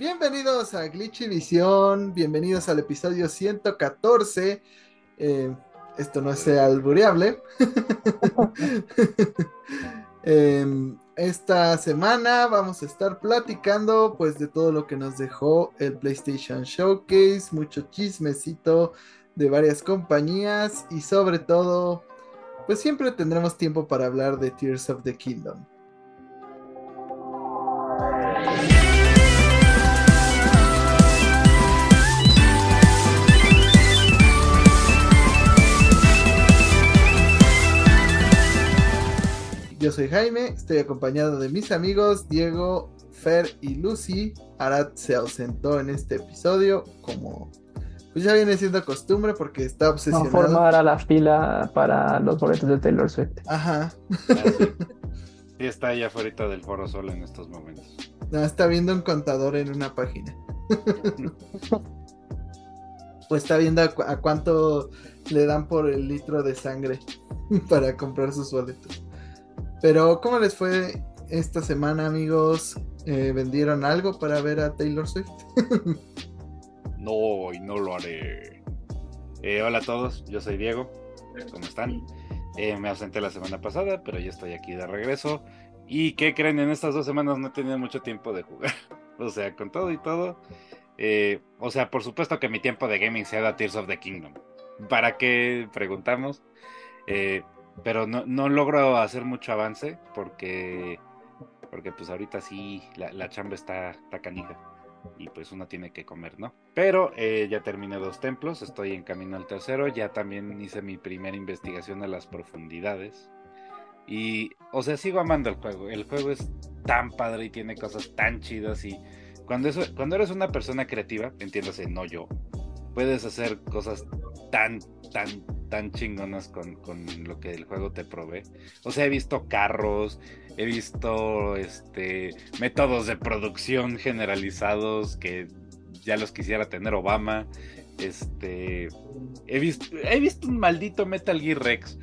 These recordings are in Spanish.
Bienvenidos a Glitchy Visión, bienvenidos al episodio 114. Eh, esto no es albureable. Em, esta semana vamos a estar platicando pues de todo lo que nos dejó el PlayStation Showcase, mucho chismecito de varias compañías y sobre todo pues siempre tendremos tiempo para hablar de Tears of the Kingdom. Yo soy Jaime, estoy acompañado de mis amigos Diego, Fer y Lucy. Arad se ausentó en este episodio como pues ya viene siendo costumbre porque está obsesionado. No formar a la fila para los boletos de Taylor Swift. Ajá. Sí, está allá afuera del Foro Sol en estos momentos. No, está viendo un contador en una página. pues está viendo a cuánto le dan por el litro de sangre para comprar sus boletos. Pero, ¿cómo les fue esta semana, amigos? Eh, ¿Vendieron algo para ver a Taylor Swift? no, y no lo haré. Eh, hola a todos, yo soy Diego. ¿Cómo están? Eh, me ausenté la semana pasada, pero ya estoy aquí de regreso. ¿Y qué creen? En estas dos semanas no he tenido mucho tiempo de jugar. o sea, con todo y todo. o sea, por supuesto que mi tiempo de gaming sea de Tears of the Kingdom. ¿Para qué preguntamos? Eh, pero no, no logro hacer mucho avance porque, porque pues ahorita sí la, la chamba está, está canija y pues uno tiene que comer, ¿no? Pero eh, ya terminé dos templos, estoy en camino al tercero, ya también hice mi primera investigación a las profundidades. Y, o sea, sigo amando el juego. El juego es tan padre y tiene cosas tan chidas y cuando, eso, cuando eres una persona creativa, entiéndase, no yo, puedes hacer cosas tan, tan, tan chingonas con, lo que el juego te provee. O sea, he visto carros, he visto este métodos de producción generalizados que ya los quisiera tener Obama. Este he visto, he visto un maldito Metal Gear Rex.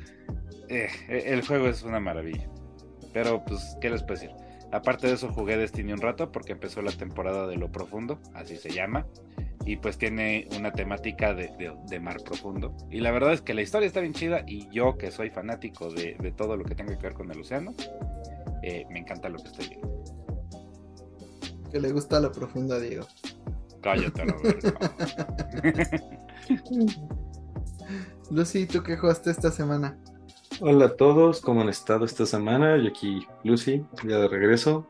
Eh, el juego es una maravilla. Pero pues, ¿qué les puedo decir? Aparte de eso jugué Destiny un rato porque empezó la temporada de lo profundo, así se llama y pues tiene una temática de, mar profundo. Y la verdad es que la historia está bien chida y yo que soy fanático de, todo lo que tenga que ver con el océano, eh, me encanta lo que estoy viendo. Que le gusta la profunda, Diego. Cállate, la verdad. Lucy, ¿tú qué jugaste esta semana? Hola a todos, ¿cómo han estado esta semana? Y aquí Lucy, ya de regreso.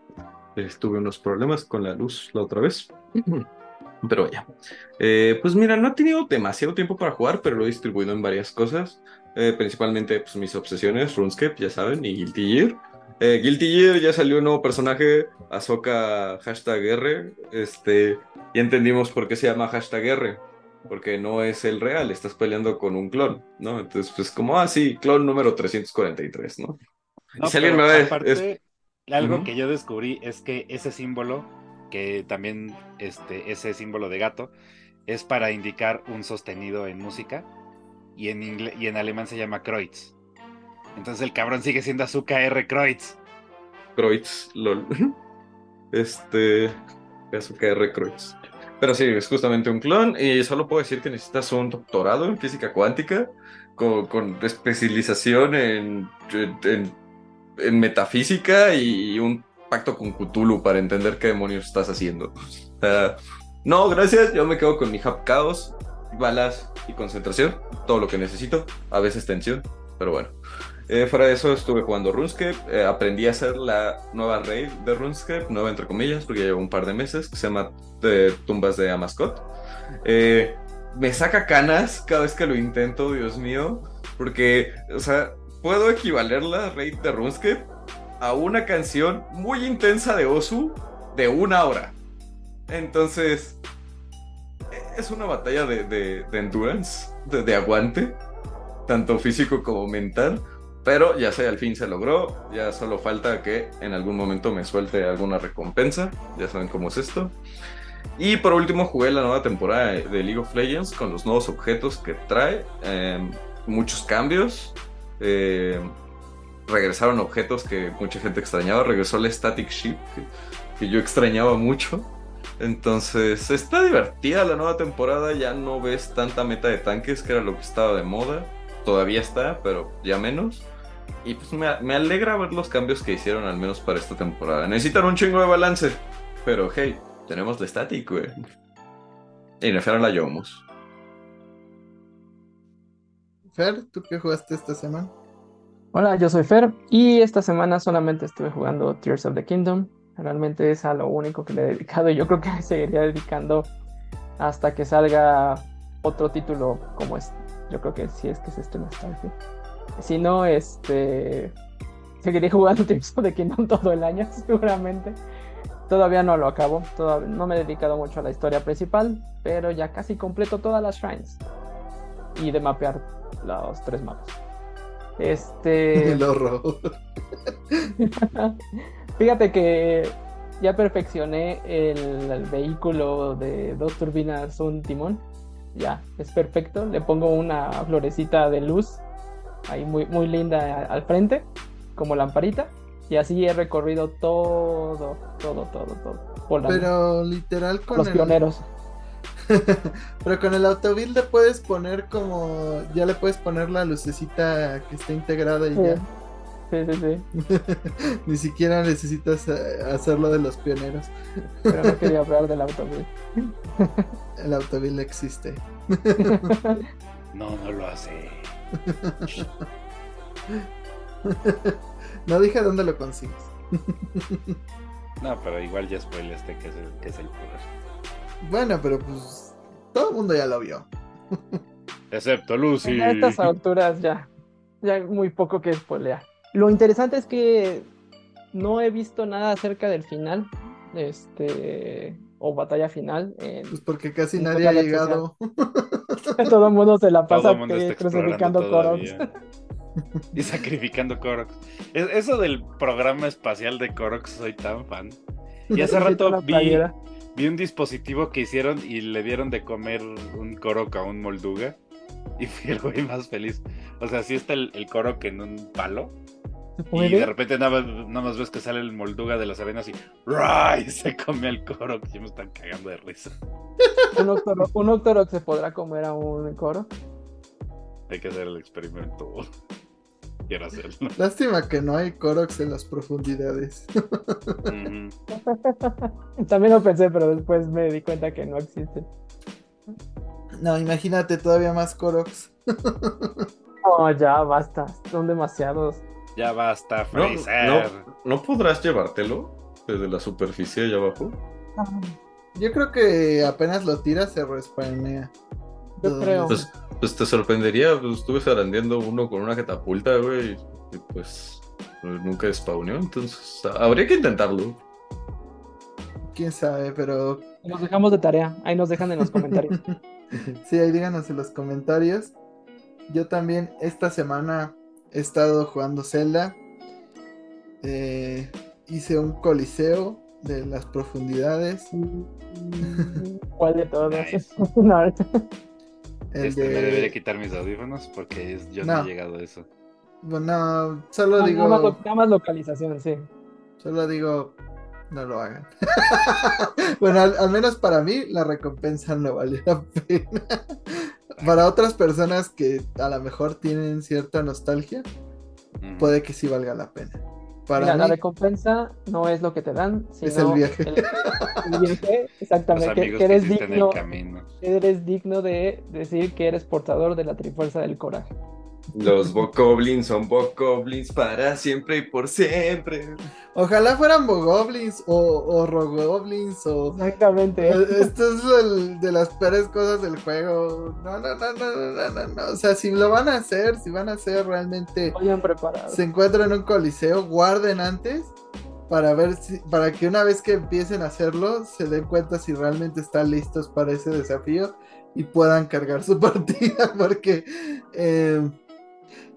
Estuve unos problemas con la luz la otra vez. Pero ya. Eh, pues mira, no he tenido demasiado tiempo para jugar, pero lo he distribuido en varias cosas. Eh, principalmente pues, mis obsesiones, RuneScape, ya saben, y Guilty Gear. Eh, Guilty Gear ya salió un nuevo personaje, Ahsoka hashtag R. Este, y entendimos por qué se llama hashtag R. Porque no es el real, estás peleando con un clon, ¿no? Entonces, pues como, ah, sí, clon número 343, ¿no? no si alguien me ve, aparte, algo que yo descubrí es que ese símbolo que también este, ese símbolo de gato es para indicar un sostenido en música y en, y en alemán se llama Kreuz. Entonces el cabrón sigue siendo Azúcar R. Kreuz. Kreuz, lol. Este. Azúcar R. Kreuz. Pero sí, es justamente un clon y solo puedo decir que necesitas un doctorado en física cuántica con, especialización en, en, metafísica y un pacto con Cthulhu para entender qué demonios estás haciendo. no, gracias, yo me quedo con mi Hub Chaos, balas y concentración, todo lo que necesito, a veces tensión, pero bueno. Eh, fuera de eso estuve jugando RuneScape, eh, aprendí a hacer la nueva raid de RuneScape, nueva entre comillas, porque llevo un par de meses, que se llama de Tumbas de Amascot. Eh, me saca canas cada vez que lo intento, Dios mío, porque, o sea, puedo equivaler la raid de RuneScape a una canción muy intensa de Osu de una hora. Entonces, es una batalla de, endurance, de, aguante, tanto físico como mental. Pero ya sé, al fin se logró. Ya solo falta que en algún momento me suelte alguna recompensa. Ya saben cómo es esto. Y por último jugué la nueva temporada de League of Legends con los nuevos objetos que trae. Em, muchos cambios. Eh, regresaron objetos que mucha gente extrañaba. Regresó el Static Ship, que, yo extrañaba mucho. Entonces, está divertida la nueva temporada, ya no ves tanta meta de tanques, que era lo que estaba de moda. Todavía está, pero ya menos. Y pues me, me alegra ver los cambios que hicieron, al menos para esta temporada. Necesitan un chingo de balance, pero hey, tenemos la static, güey. Y nerfearon la Yomus. Fer, ¿tú qué jugaste esta semana? Hola, yo soy Fer y esta semana solamente estuve jugando Tears of the Kingdom. Realmente es a lo único que le he dedicado y yo creo que seguiría dedicando hasta que salga otro título como es. Yo creo que si es que es este Nostalgia. Si no, este seguiré jugando Tears of the Kingdom todo el año, seguramente. Todavía no lo acabo, todavía, no me he dedicado mucho a la historia principal, pero ya casi completo todas las shrines. Y de mapear los tres mapas. Este. El horror. Fíjate que ya perfeccioné el, el vehículo de dos turbinas, un timón. Ya, es perfecto. Le pongo una florecita de luz ahí muy, muy linda al frente, como lamparita. Y así he recorrido todo, todo, todo, todo. Pero literal con los el... pioneros. Pero con el autobuild le puedes poner como... Ya le puedes poner la lucecita que está integrada y Sí. ya. Sí, sí, sí. Ni siquiera necesitas eh, hacerlo de los pioneros. Pero no quería hablar del autobús. El autobuild existe. No, no lo hace. No dije dónde lo consigues. No, pero igual ya spoileaste que es el, que es el poder. Bueno, pero pues todo el mundo ya lo vio. Excepto Lucy. A estas alturas ya, ya muy poco que spoilear. Lo interesante es que no he visto nada acerca del final, este, o batalla final. en- Pues porque casi nadie ha llegado. todo el mundo se la pasa que- crucificando Koroks. Y sacrificando Koroks. Es- Eso del programa espacial de Koroks soy tan fan. Y hace rato vi, playera. Vi un dispositivo que hicieron y le dieron de comer un Korok a un Molduga. Y fui el güey más feliz. O sea, sí está el, el Korok en un palo. ¿Se Y de repente nada más, nada más ves que sale el Molduga de las arenas y ¡ray! se come al Korok. Y me están cagando de risa. ¿Un Octorok, un Octorok se podrá comer a un Koro? Hay que hacer el experimento. Quiero hacerlo. Lástima que no hay Koroks en las profundidades. También lo pensé, pero después me di cuenta que no existen. No, imagínate todavía más Koroks. Oh, ya, basta. Son demasiados. Ya basta, No, Fraser. no, ¿no podrás llevártelo desde la superficie allá abajo? Yo creo que apenas lo tiras se respawnea. Yo creo. Pues, pues te sorprendería, pues estuve zarandeando uno con una catapulta, güey, y pues nunca spawneó, entonces habría que intentarlo. Quién sabe, pero Nos dejamos de tarea. Ahí nos dejan en los comentarios. sí, ahí díganos en los comentarios. Yo también esta semana he estado jugando Zelda. Eh, hice un coliseo de las profundidades. ¿Cuál de? Nice. No, El Este, me de- debería quitar mis audífonos porque es- yo no. No. he llegado a eso. Bueno, solo digo, más, nada más localización, sí. solo digo, no lo hagan. bueno, al, al menos para mí la recompensa no vale la pena. para otras personas que a lo mejor tienen cierta nostalgia, puede que sí valga la pena. Para Mira, la recompensa no es lo que te dan, sino Es el viaje. El, el viaje, exactamente. Que, que que eres digno, camino. eres digno de decir que eres portador de la trifuerza del coraje. Los Bokoblins son Bokoblins para siempre y por siempre. ojalá fueran Bogoblins o, o Rogoblins o... Exactamente. Eh, Esto es el- de las peores cosas del juego. No, no, no, no, no, no, no, no. O sea, si lo van a hacer, si van a hacer realmente Vayan preparados. se encuentran en un coliseo, guarden antes para ver si, para que una vez que empiecen a hacerlo, se den cuenta si realmente están listos para ese desafío y puedan cargar su partida, porque eh,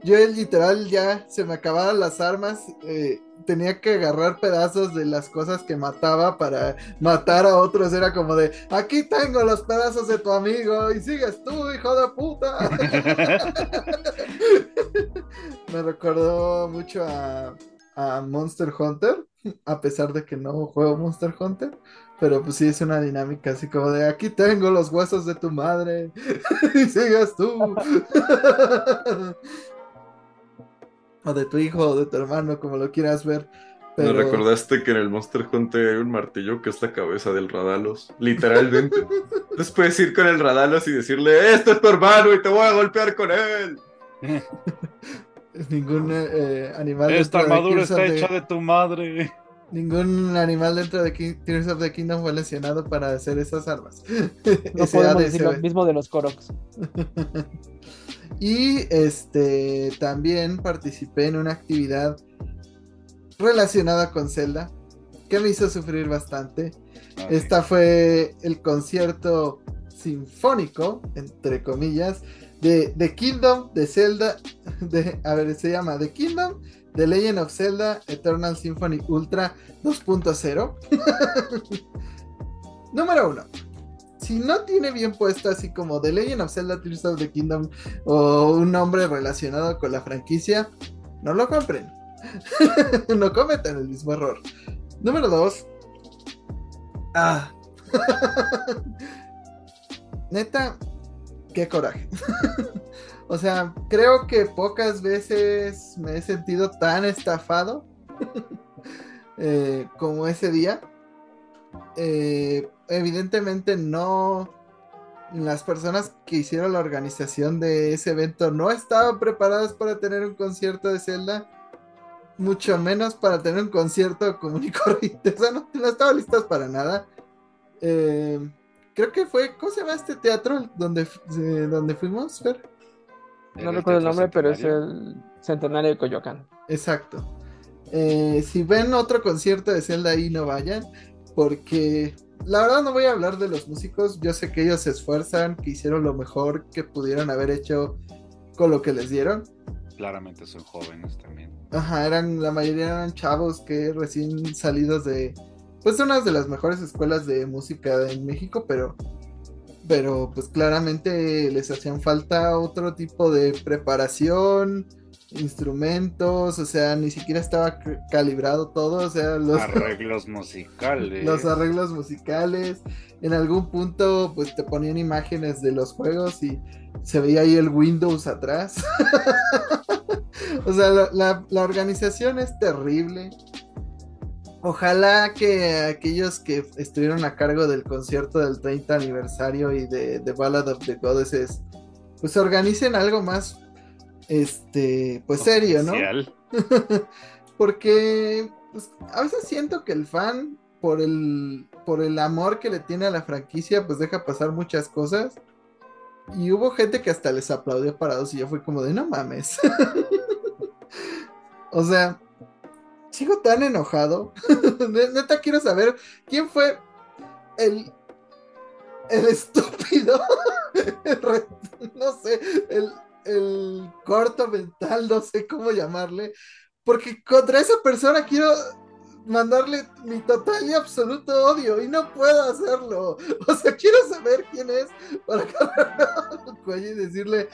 yo literal ya se me acababan las armas, eh, tenía que agarrar pedazos de las cosas que mataba para matar a otros, era como de, aquí tengo los pedazos de tu amigo y sigues tú, hijo de puta. Me recordó mucho a, a Monster Hunter, a pesar de que no juego Monster Hunter, Pero pues sí es una dinámica así como de aquí tengo los huesos de tu madre y sigas tú. o de tu hijo o de tu hermano, como lo quieras ver. Pero... Me recordaste que en el Monster Hunter hay un martillo que es la cabeza del Radalos, literalmente. Entonces puedes ir con el Radalos y decirle, este es tu hermano y te voy a golpear con él. Ningún eh, animal. Esta dentro de armadura está hecha de tu madre. Ningún animal dentro de King- Tears of the Kingdom fue lesionado para hacer esas armas. No podemos decir lo mismo de los Koroks. Y este también participé en una actividad relacionada con Zelda que me hizo sufrir bastante. Ah, Esta fue el concierto sinfónico, entre comillas, de The Kingdom de Zelda. De, a ver, se llama The Kingdom, The Legend of Zelda, Eternal Symphony Ultra 2.0. Número 1. Si no tiene bien puesto así como The Legend of Zelda Tears of the Kingdom o un nombre relacionado con la franquicia, no lo compren. no cometan el mismo error. Número 2. Ah. Neta, qué coraje. o sea, creo que pocas veces me he sentido tan estafado eh, como ese día. Eh, evidentemente no... Las personas que hicieron la organización de ese evento no estaban preparadas para tener un concierto de Zelda mucho menos para tener un concierto común y corriente. O sea, no, no estaban listas para nada. Eh, creo que fue, ¿cómo se llama este teatro donde, eh, donde fuimos, Fer? No recuerdo el nombre, pero es el Centenario de Coyoacán. Exacto. Eh, si ven otro concierto de Zelda ahí, no vayan, porque la verdad no voy a hablar de los músicos. Yo sé que ellos se esfuerzan, que hicieron lo mejor que pudieron haber hecho con lo que les dieron. Claramente son jóvenes también. Ajá, eran, la mayoría eran chavos que recién salidos de, pues unas de las mejores escuelas de música en México, pero, pero pues claramente les hacían falta otro tipo de preparación, instrumentos, o sea, ni siquiera estaba calibrado todo, o sea, los, Arreglos musicales. los arreglos musicales. En algún punto, pues te ponían imágenes de los juegos y se veía ahí el Windows atrás. o sea, la, la- la organización es terrible. Ojalá que aquellos que estuvieron a cargo del concierto del 30 aniversario y de The Ballad of the Goddesses, pues organicen algo más, este, pues serio, ¿no? Porque pues, a veces siento que el fan, por el, por el amor que le tiene a la franquicia, pues deja pasar muchas cosas. Y hubo gente que hasta les aplaudió parados y yo fui como de no mames. o sea, sigo tan enojado. Ne- Neta quiero saber quién fue el, el estúpido, el re- no sé, el, el corto mental, no sé cómo llamarle, porque contra esa persona quiero mandarle mi total y absoluto odio y no puedo hacerlo. O sea, quiero saber quién es para cuello y decirle,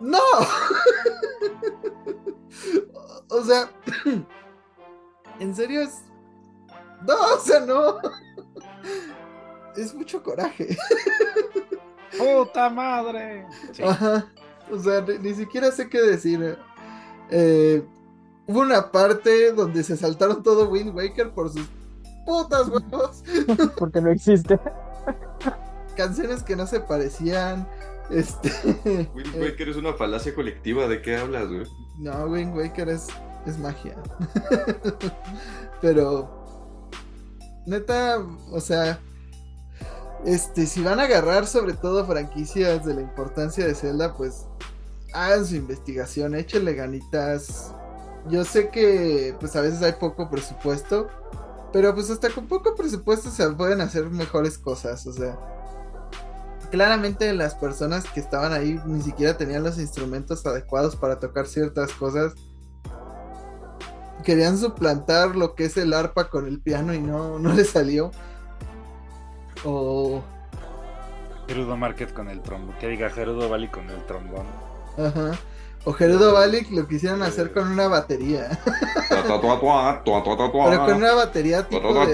no. o sea, en serio es... No, o sea, no. Es mucho coraje. ¡Puta madre! Sí. Ajá. O sea, ni, ni siquiera sé qué decir. Eh, hubo una parte donde se saltaron todo Wind Waker por sus putas huevos. Porque no existe. Canciones que no se parecían. Este. Wind eh, Waker es una falacia colectiva, ¿de qué hablas, güey? no, Wind Waker es, es magia. Pero. Neta, o sea. Este, si van a agarrar sobre todo franquicias de la importancia de Zelda, pues hagan su investigación, échenle ganitas. Yo sé que pues a veces hay poco presupuesto, pero pues hasta con poco presupuesto se pueden hacer mejores cosas, o sea. Claramente las personas que estaban ahí ni siquiera tenían los instrumentos adecuados para tocar ciertas cosas. Querían suplantar lo que es el arpa con el piano y no, no les salió. O Gerudo Market con el trombón. Que diga Gerudo Valley con el trombón. Ajá. O Gerudo Valic lo quisieron hacer con una batería. Pero con una batería tipo de.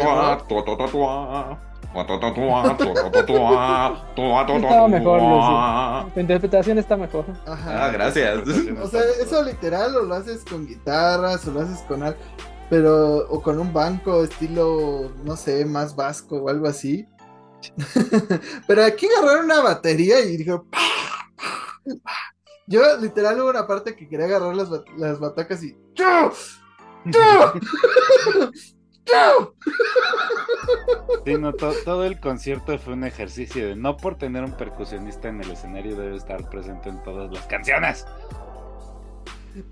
Estaba mejor, Lucy. Tu interpretación está mejor. Ajá. Ah, gracias. O sea, eso literal o lo haces con guitarras o lo haces con algo, pero o con un banco estilo, no sé, más vasco o algo así. pero aquí agarraron una batería y dijo, yo literal hubo una parte que quería agarrar las, bat- las batacas y ¡Chu! ¡Chu! ¡Chu! Sí, no, to- todo el concierto fue un ejercicio de no por tener un percusionista en el escenario debe estar presente en todas las canciones.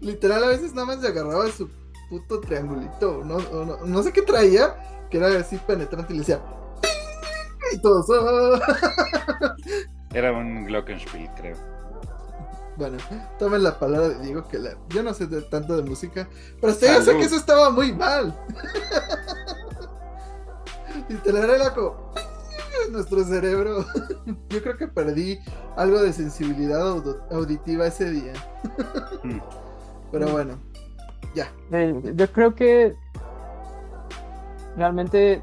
Literal a veces nada más se agarraba su puto triangulito, no, no, no sé qué traía, que era así penetrante y le decía y todos ¡ah! Era un Glockenspiel, creo. Bueno, tomen la palabra de Diego que la... yo no sé de- tanto de música, pero hasta yo sé que eso estaba muy mal. Literal era como nuestro cerebro. Yo creo que perdí algo de sensibilidad auditiva ese día. Mm. Pero bueno, ya. Eh, yo creo que realmente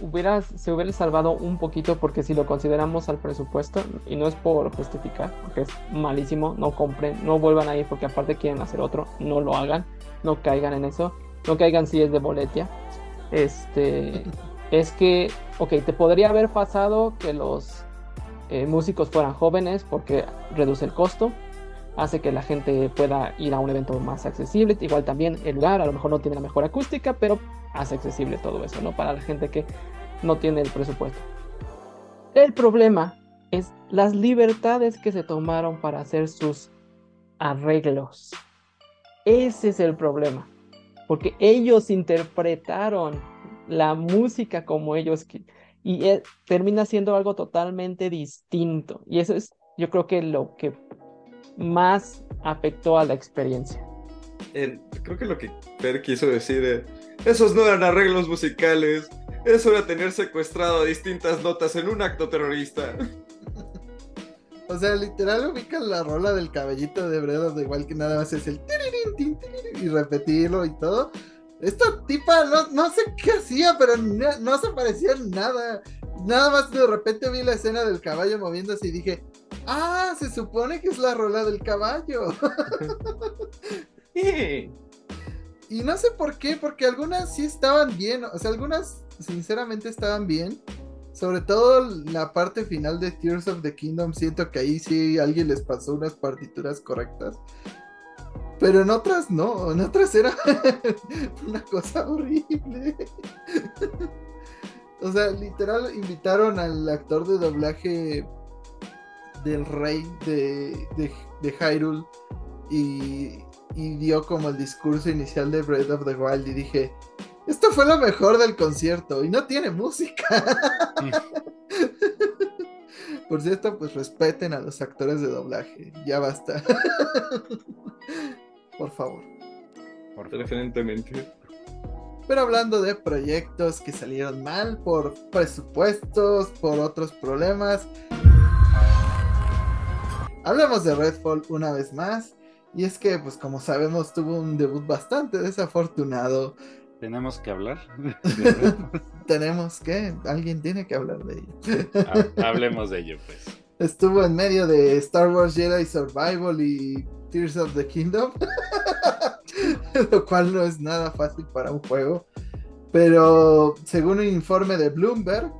hubiera, se hubiera salvado un poquito porque si lo consideramos al presupuesto, y no es por justificar, porque es malísimo, no compren, no vuelvan a ir porque aparte quieren hacer otro, no lo hagan, no caigan en eso, no caigan si es de boletia. Este, es que, ok, te podría haber pasado que los eh, músicos fueran jóvenes porque reduce el costo, hace que la gente pueda ir a un evento más accesible. Igual también el lugar a lo mejor no tiene la mejor acústica, pero hace accesible todo eso, ¿no? Para la gente que no tiene el presupuesto. El problema es las libertades que se tomaron para hacer sus arreglos. Ese es el problema. Porque ellos interpretaron la música como ellos y eh, termina siendo algo totalmente distinto. Y eso es, yo creo que lo que más afectó a la experiencia. Eh, creo que lo que Per quiso decir es, esos no eran arreglos musicales, eso era tener secuestrado a distintas notas en un acto terrorista. O sea, literal ubican la rola del cabellito de of the Wild que nada más es el tirirín, tin, tirirín, y repetirlo y todo. Esta tipa no, no sé qué hacía, pero no, no se parecía en nada. Nada más de repente vi la escena del caballo moviéndose y dije, ah, se supone que es la rola del caballo. Y no sé por qué, porque algunas sí estaban bien, o sea, algunas sinceramente estaban bien. Sobre todo la parte final de Tears of the Kingdom, siento que ahí sí alguien les pasó unas partituras correctas. Pero en otras no, en otras era una cosa horrible. o sea, literal invitaron al actor de doblaje del rey de, de, de Hyrule y, y dio como el discurso inicial de Breath of the Wild y dije, esto fue lo mejor del concierto y no tiene música. Por cierto, pues respeten a los actores de doblaje, ya basta. Por favor. Por. Preferentemente. Pero hablando de proyectos que salieron mal por presupuestos, por otros problemas. Hablemos de Redfall una vez más. Y es que, pues como sabemos, tuvo un debut bastante desafortunado. ¿Tenemos que hablar? Tenemos que, alguien tiene que hablar de ello. Ha- Hablemos de ello, pues. Estuvo en medio de Star Wars Jedi Survival y Tears of the Kingdom. Lo cual no es nada fácil para un juego. Pero según un informe de Bloomberg,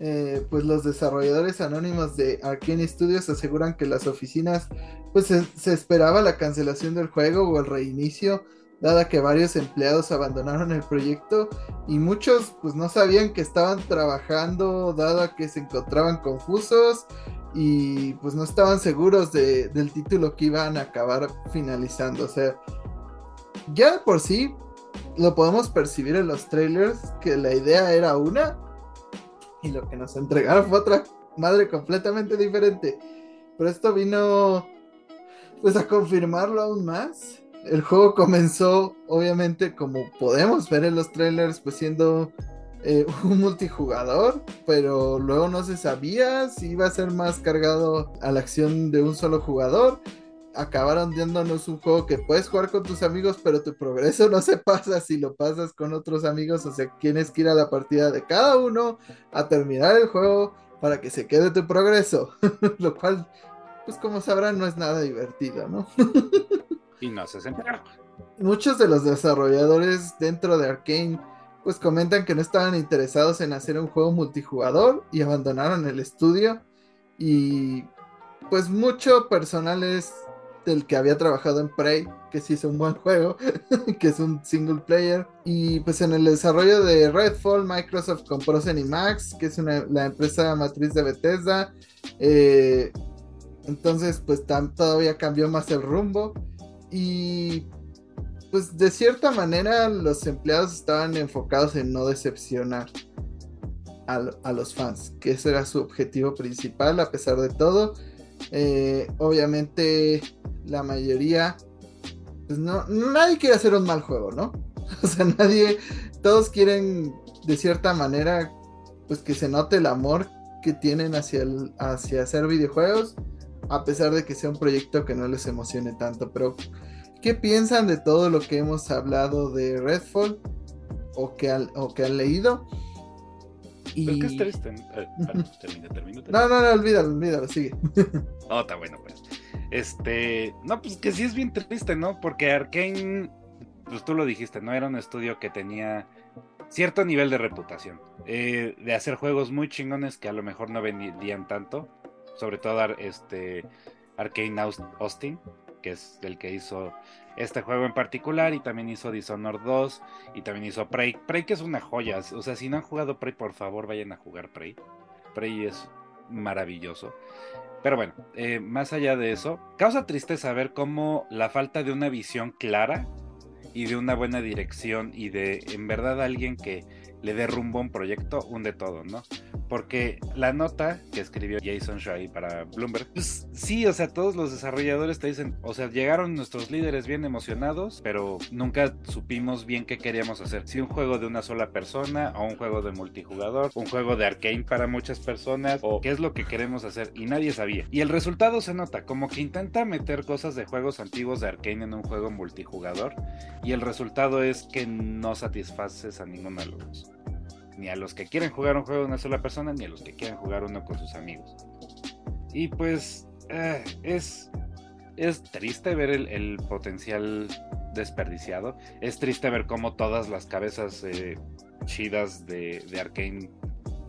eh, pues los desarrolladores anónimos de Arkane Studios aseguran que las oficinas, pues se, se esperaba la cancelación del juego o el reinicio, dada que varios empleados abandonaron el proyecto y muchos pues no sabían que estaban trabajando, dada que se encontraban confusos y pues no estaban seguros de- del título que iban a acabar finalizando. O sea, ya por sí lo podemos percibir en los trailers que la idea era una y lo que nos entregaron fue otra madre completamente diferente. Pero esto vino pues a confirmarlo aún más. El juego comenzó obviamente como podemos ver en los trailers pues siendo eh, un multijugador, pero luego no se sabía si iba a ser más cargado a la acción de un solo jugador. Acabaron dándonos un juego que puedes jugar con tus amigos, pero tu progreso no se pasa si lo pasas con otros amigos. O sea, tienes que ir a la partida de cada uno a terminar el juego para que se quede tu progreso. lo cual, pues como sabrán, no es nada divertido, ¿no? y no se sentido. Muchos de los desarrolladores dentro de Arkane pues comentan que no estaban interesados en hacer un juego multijugador y abandonaron el estudio y pues mucho personal es del que había trabajado en Prey, que sí es un buen juego, que es un single player. Y pues en el desarrollo de Redfall, Microsoft compró Zenimax, que es una, la empresa matriz de Bethesda. Eh, entonces pues todavía cambió más el rumbo. Y pues de cierta manera los empleados estaban enfocados en no decepcionar a, los fans, que ese era su objetivo principal a pesar de todo. Eh, obviamente la mayoría, pues no, nadie quiere hacer un mal juego, ¿no? O sea, nadie, todos quieren de cierta manera, pues que se note el amor que tienen hacia, el, hacia hacer videojuegos, a pesar de que sea un proyecto que no les emocione tanto, pero ¿Qué piensan de todo lo que hemos hablado de Redfall o que, o que han leído? Y... es triste. Eh, termina, termina, No, no, no, olvídalo, olvídalo, sigue. oh, está bueno, pues. Este, no, pues que sí es bien triste, ¿no? Porque Arkane, pues tú lo dijiste, ¿no? Era un estudio que tenía cierto nivel de reputación. Eh, de hacer juegos muy chingones que a lo mejor no vendían tanto. Sobre todo este Arkane Austin que es el que hizo este juego en particular y también hizo Dishonored 2 y también hizo Prey. Prey que es una joya, o sea, si no han jugado Prey, por favor vayan a jugar Prey. Prey es maravilloso. Pero bueno, eh, más allá de eso, causa tristeza ver cómo la falta de una visión clara y de una buena dirección y de en verdad alguien que le dé rumbo a un proyecto, hunde todo, ¿no? Porque la nota que escribió Jason Shai para Bloomberg, pues sí, o sea, todos los desarrolladores te dicen, o sea, llegaron nuestros líderes bien emocionados, pero nunca supimos bien qué queríamos hacer. Si un juego de una sola persona, o un juego de multijugador, un juego de arcane para muchas personas, o qué es lo que queremos hacer, y nadie sabía. Y el resultado se nota, como que intenta meter cosas de juegos antiguos de arcane en un juego multijugador, y el resultado es que no satisfaces a ninguno de los ni a los que quieren jugar un juego de una sola persona, ni a los que quieren jugar uno con sus amigos. Y pues eh, es, es triste ver el, potencial desperdiciado. Es triste ver cómo todas las cabezas eh, chidas de, Arkane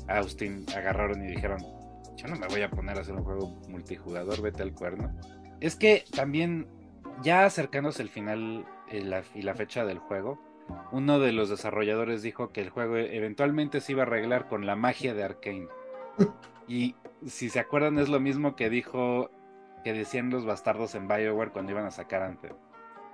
Austin agarraron y dijeron, yo no me voy a poner a hacer un juego multijugador, vete al cuerno. Es que también, ya acercándose el final eh, y la fecha del juego, uno de los desarrolladores dijo que el juego eventualmente se iba a arreglar con la magia de Arkane. Y si se acuerdan es lo mismo que dijo que decían los bastardos en BioWare cuando iban a sacar antes.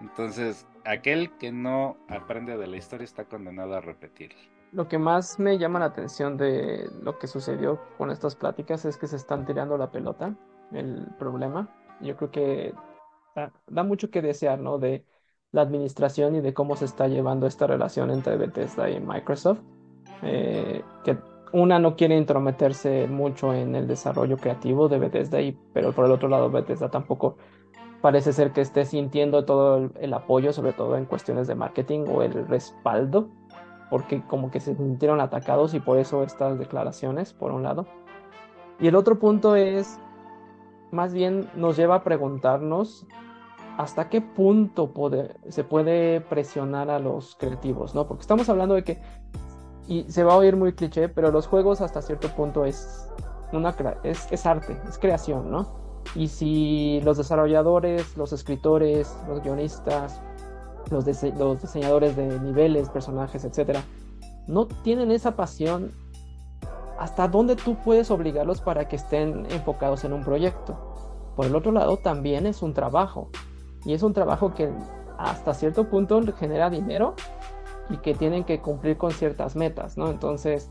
Entonces, aquel que no aprende de la historia está condenado a repetir. Lo que más me llama la atención de lo que sucedió con estas pláticas es que se están tirando la pelota, el problema. Yo creo que da, da mucho que desear, ¿no? De la administración y de cómo se está llevando esta relación entre Bethesda y Microsoft. Eh, que una no quiere intrometerse mucho en el desarrollo creativo de Bethesda, y, pero por el otro lado Bethesda tampoco parece ser que esté sintiendo todo el, apoyo, sobre todo en cuestiones de marketing o el respaldo, porque como que se sintieron atacados y por eso estas declaraciones, por un lado. Y el otro punto es, más bien nos lleva a preguntarnos hasta qué punto se puede presionar a los creativos, ¿no? Porque estamos hablando de que, y se va a oír muy cliché, pero los juegos hasta cierto punto es, una, es, arte, es creación, ¿no? Y si los desarrolladores, los escritores, los guionistas, los, los diseñadores de niveles, personajes, etcétera, no tienen esa pasión, ¿hasta dónde tú puedes obligarlos para que estén enfocados en un proyecto? Por el otro lado, también es un trabajo y es un trabajo que hasta cierto punto genera dinero y que tienen que cumplir con ciertas metas, ¿no? Entonces,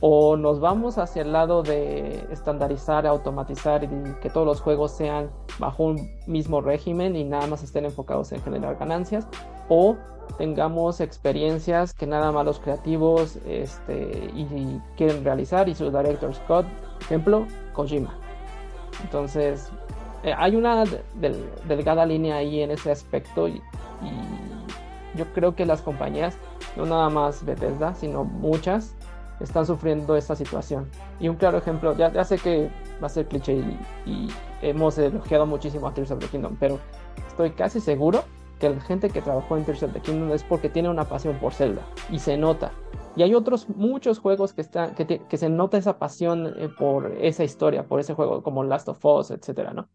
o nos vamos hacia el lado de estandarizar, automatizar y que todos los juegos sean bajo un mismo régimen y nada más estén enfocados en generar ganancias, o tengamos experiencias que nada más los creativos este, y, quieren realizar y su director Scott, ejemplo, Kojima. Entonces, eh, hay una delgada línea ahí en ese aspecto y, yo creo que las compañías, no nada más Bethesda, sino muchas, están sufriendo esta situación. Y un claro ejemplo, ya, ya sé que va a ser cliché y, y, hemos elogiado muchísimo a Tears of the Kingdom, pero estoy casi seguro que la gente que trabajó en Tears of the Kingdom es porque tiene una pasión por Zelda y se nota. Y hay otros muchos juegos que, que, que se nota esa pasión eh, por esa historia, por ese juego, como Last of Us, etcétera, ¿no?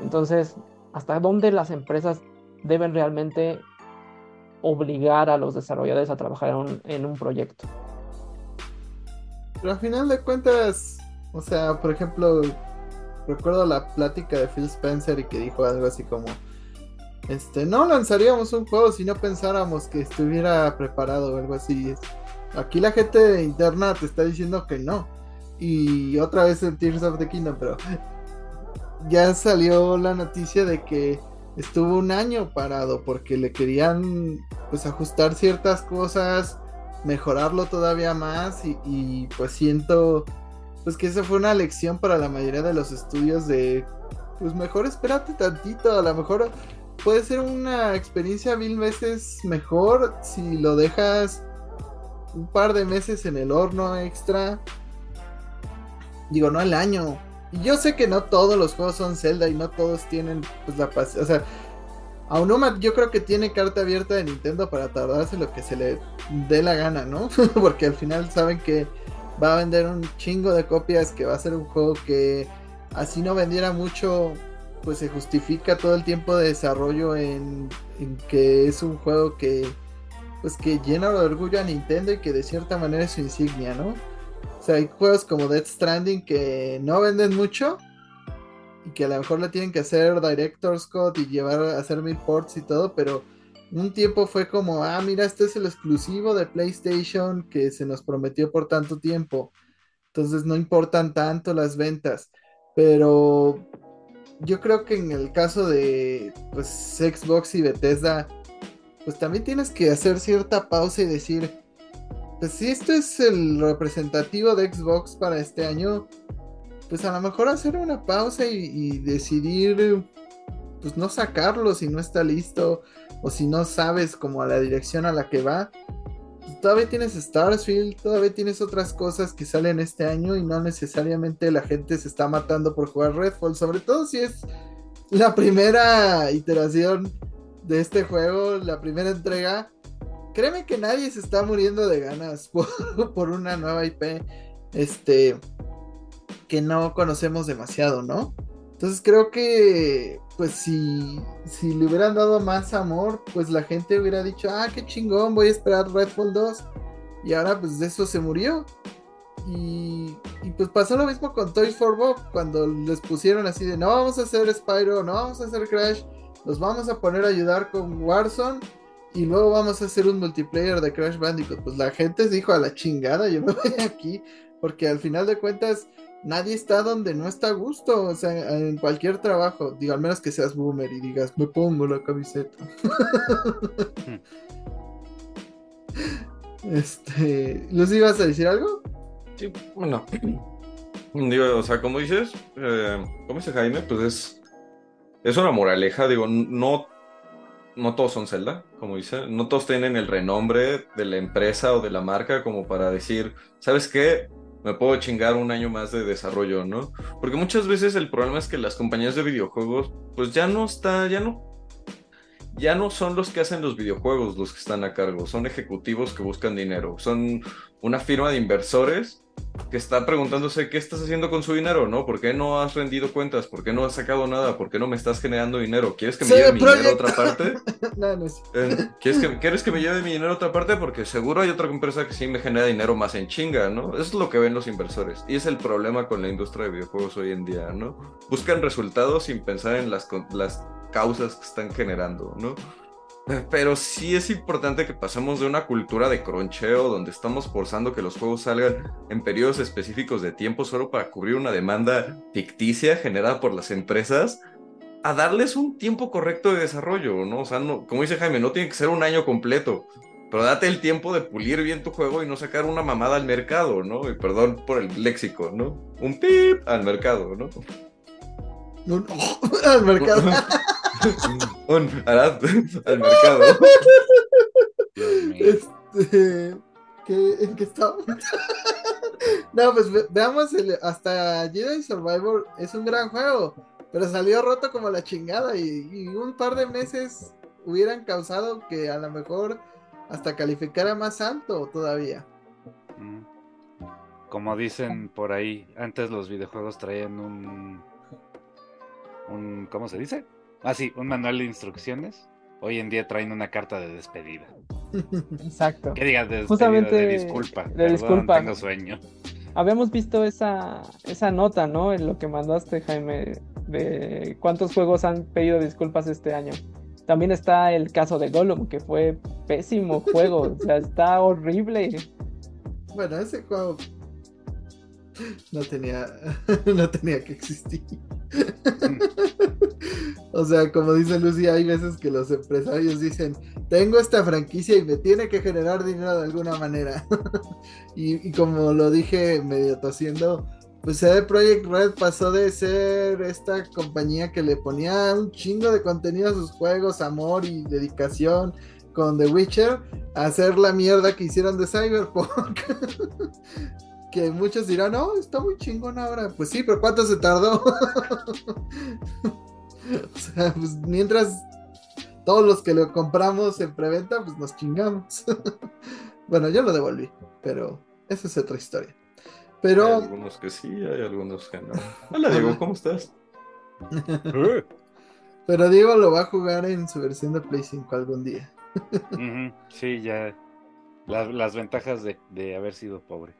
Entonces, ¿hasta dónde las empresas deben realmente obligar a los desarrolladores a trabajar en un, proyecto? Pero al final de cuentas, o sea, por ejemplo, recuerdo la plática de Phil Spencer y que dijo algo así como, este, no lanzaríamos un juego si no pensáramos que estuviera preparado o algo así. Aquí la gente interna te está diciendo que no. Y otra vez el Tears of the Kingdom, pero ya salió la noticia de que estuvo un año parado porque le querían pues ajustar ciertas cosas, mejorarlo todavía más y, pues siento pues que esa fue una lección para la mayoría de los estudios de pues mejor espérate tantito, a lo mejor puede ser una experiencia mil veces mejor si lo dejas un par de meses en el horno extra. Digo, no al año, yo sé que no todos los juegos son Zelda y no todos tienen pues la paz. O sea, Aonuma yo creo que tiene carta abierta de Nintendo para tardarse lo que se le dé la gana, ¿no? Porque al final saben que va a vender un chingo de copias, que va a ser un juego que así no vendiera mucho, pues se justifica todo el tiempo de desarrollo en, en que es un juego que pues que llena de orgullo a Nintendo y que de cierta manera es su insignia, ¿no? O sea, hay juegos como Death Stranding que no venden mucho y que a lo mejor le tienen que hacer Director's Scott y llevar a hacer mil ports y todo, pero un tiempo fue como, ah, mira, este es el exclusivo de PlayStation que se nos prometió por tanto tiempo. Entonces no importan tanto las ventas, pero yo creo que en el caso de pues Xbox y Bethesda, pues también tienes que hacer cierta pausa y decir, pues si esto es el representativo de Xbox para este año, pues a lo mejor hacer una pausa y, decidir, pues no sacarlo si no está listo o si no sabes como a la dirección a la que va. Pues, todavía tienes Starfield, todavía tienes otras cosas que salen este año y no necesariamente la gente se está matando por jugar Redfall, sobre todo si es la primera iteración de este juego, la primera entrega créeme que nadie se está muriendo de ganas por, una nueva IP este que no conocemos demasiado, ¿no? Entonces creo que pues si, si le hubieran dado más amor, pues la gente hubiera dicho, ah, qué chingón, voy a esperar Redfall 2. Y ahora pues de eso se murió. Y, y, pues pasó lo mismo con Toys for Bob, cuando les pusieron así de, no vamos a hacer Spyro, no vamos a hacer Crash, los vamos a poner a ayudar con Warzone y luego vamos a hacer un multiplayer de Crash Bandicoot. Pues la gente se dijo a la chingada, yo me voy aquí, porque al final de cuentas nadie está donde no está a gusto, o sea, en cualquier trabajo, digo, al menos que seas boomer y digas, me pongo la camiseta. este, ¿los ibas a decir algo? Sí, bueno. Digo, o sea, como dices, eh, como dice Jaime, pues es, es una moraleja, digo, no no todos son Zelda, como dice, no todos tienen el renombre de la empresa o de la marca como para decir, ¿sabes qué? Me puedo chingar un año más de desarrollo, ¿no? Porque muchas veces el problema es que las compañías de videojuegos, pues ya no está, ya no, ya no son los que hacen los videojuegos los que están a cargo, son ejecutivos que buscan dinero, son una firma de inversores que está preguntándose qué estás haciendo con su dinero, ¿no? ¿Por qué no has rendido cuentas? ¿Por qué no has sacado nada? ¿Por qué no me estás generando dinero? ¿Quieres que me lleve mi dinero a otra parte? no, no eh, ¿quieres, que, ¿Quieres que me lleve mi dinero a otra parte? Porque seguro hay otra empresa que sí me genera dinero más en chinga, ¿no? Eso es lo que ven los inversores. Y es el problema con la industria de videojuegos hoy en día, ¿no? Buscan resultados sin pensar en las, las causas que están generando, ¿no? Pero sí es importante que pasemos de una cultura de croncheo donde estamos forzando que los juegos salgan en periodos específicos de tiempo solo para cubrir una demanda ficticia generada por las empresas a darles un tiempo correcto de desarrollo, ¿no? O sea, no, como dice Jaime, no tiene que ser un año completo, pero date el tiempo de pulir bien tu juego y no sacar una mamada al mercado, ¿no? Y perdón por el léxico, ¿no? Un pip al mercado, ¿no? Un al mercado. Un Arad al mercado. Dios mío. Este, ¿qué, ¿En qué estamos? no, pues ve- veamos, el- hasta Jedi Survivor es un gran juego, pero salió roto como la chingada y, y un par de meses hubieran causado que a lo mejor hasta calificara más alto todavía. Mm. Como dicen por ahí, antes los videojuegos traían un, un ¿cómo se dice? Ah, sí, un manual de instrucciones. Hoy en día traen una carta de despedida. Exacto. ¿Qué digas de despedida? Justamente de disculpa. de Perdón, disculpa. Tengo sueño. Habíamos visto esa, esa nota, ¿no? En lo que mandaste, Jaime, de cuántos juegos han pedido disculpas este año. También está el caso de Gollum, que fue pésimo juego, o sea, está horrible. Bueno, ese juego no tenía, no tenía que existir. O sea, como dice Lucy, hay veces que los empresarios dicen, tengo esta franquicia y me tiene que generar dinero de alguna manera. y, como lo dije medio tosiendo, pues CD Projekt Red pasó de ser esta compañía que le ponía un chingo de contenido a sus juegos, amor y dedicación con The Witcher, a hacer la mierda que hicieron de Cyberpunk. que muchos dirán, no, está muy chingón ahora. Pues sí, pero ¿cuánto se tardó? o sea, pues mientras todos los que lo compramos en preventa, pues nos chingamos. bueno, yo lo devolví, pero esa es otra historia. Hay Pero algunos que sí, hay algunos que no. Hola Diego, ¿cómo estás? Pero Diego lo va a jugar en su versión de Play 5 algún día. Sí, ya. Las, las ventajas de, de haber sido pobre.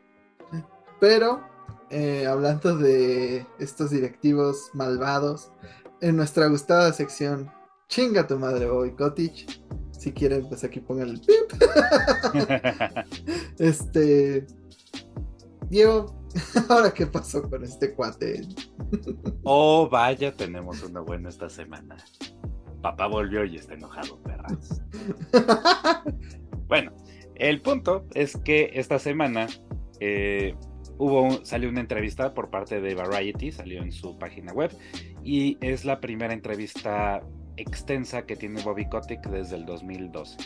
Pero, eh, hablando de estos directivos malvados, en nuestra gustada sección, chinga tu madre, Bobby Cottage. Si quieren, pues aquí pongan el pip. Este. Diego, ¿ahora qué pasó con este cuate? oh, vaya, tenemos uno bueno esta semana. Papá volvió y está enojado, perras. Bueno, el punto es que esta semana eh, hubo salió una entrevista por parte de Variety, salió en su página web, y es la primera entrevista extensa que tiene Bobby Kotick desde el 2012.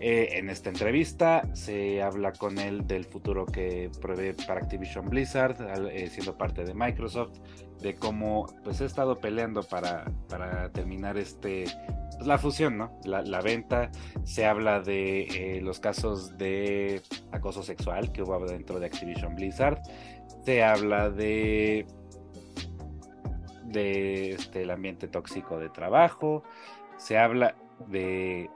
Eh, en esta entrevista se habla con él del futuro que prevé para Activision Blizzard, eh, siendo parte de Microsoft, de cómo pues ha estado peleando para, para terminar este pues, la fusión, ¿no? La, la venta. Se habla de eh, los casos de acoso sexual que hubo dentro de Activision Blizzard. Se habla de de este el ambiente tóxico de trabajo. Se habla de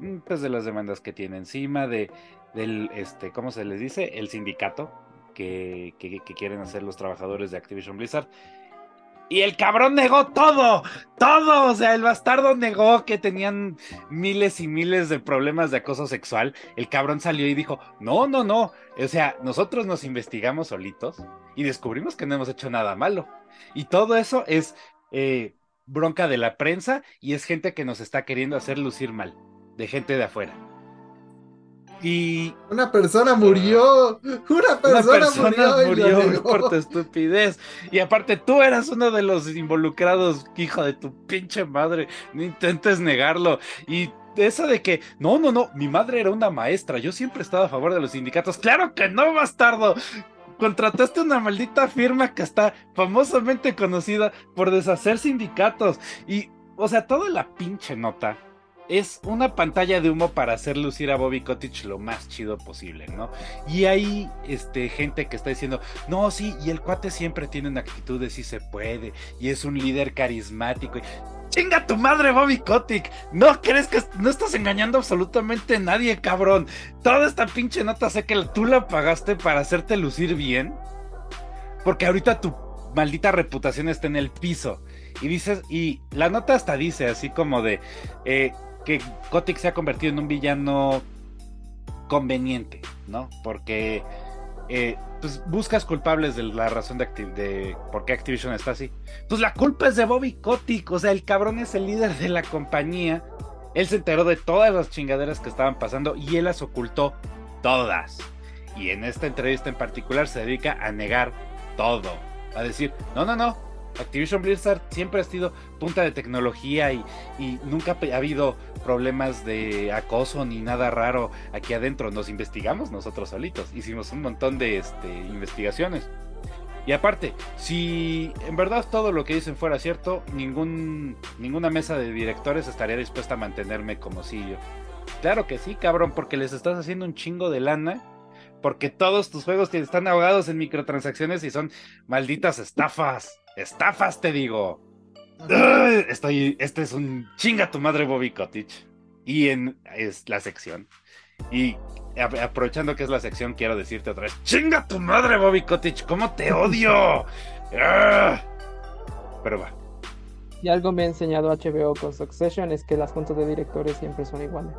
mm, pues de las demandas que tiene encima, de del este, ¿cómo se les dice? El sindicato que, quieren hacer los trabajadores de Activision Blizzard. Y el cabrón negó todo, todo, o sea, el bastardo negó que tenían miles y miles de problemas de acoso sexual. El cabrón salió y dijo, no, no, no, o sea, nosotros nos investigamos solitos y descubrimos que no hemos hecho nada malo. Y todo eso es eh, bronca de la prensa y es gente que nos está queriendo hacer lucir mal, de gente de afuera. Y Una persona murió. Una una persona, murió. por tu estupidez. Y aparte tú eras uno de los involucrados, hijo de tu pinche madre. No intentes negarlo. Y eso de que, no, no, no, mi madre era una maestra. Yo siempre he estado a favor de los sindicatos. Claro que no, bastardo. Contrataste una maldita firma que está famosamente conocida por deshacer sindicatos. Y, o sea, toda la pinche nota es una pantalla de humo para hacer lucir a Bobby Cottage lo más chido posible, ¿no? Y hay este, gente que está diciendo, no, sí, y el cuate siempre tiene una actitud de sí se puede, y es un líder carismático. y- ¡Chinga tu madre, Bobby Kotick! ¿No crees que no estás engañando absolutamente a nadie, cabrón? Toda esta pinche nota sé que tú la pagaste para hacerte lucir bien. Porque ahorita tu maldita reputación está en el piso. Y dices, y la nota hasta dice así como de eh, que Kotick se ha convertido en un villano conveniente, ¿no? Porque eh, pues buscas culpables de la razón de, de por qué Activision está así. Pues la culpa es de Bobby Kotick, o sea, el cabrón es el líder de la compañía. Él se enteró de todas las chingaderas que estaban pasando y él las ocultó todas. Y en esta entrevista en particular se dedica a negar todo. A decir, no, no, no, Activision Blizzard siempre ha sido punta de tecnología y, nunca ha habido problemas de acoso ni nada raro aquí adentro. Nos investigamos nosotros solitos, hicimos un montón de este, investigaciones. Y aparte, si en verdad todo lo que dicen fuera cierto, ningún, ninguna mesa de directores estaría dispuesta a mantenerme como CEO. Claro que sí, cabrón, porque les estás haciendo un chingo de lana. Porque todos tus juegos están ahogados en microtransacciones y son malditas estafas. Estafas, te digo. Estoy, este es un chinga tu madre Bobby Cottage. Y en es la sección. Y aprovechando que es la sección, quiero decirte otra vez: ¡Chinga tu madre, Bobby Cottage! ¿Cómo te odio? Pero va. Y algo me ha enseñado HBO con Succession es que las juntas de directores siempre son iguales.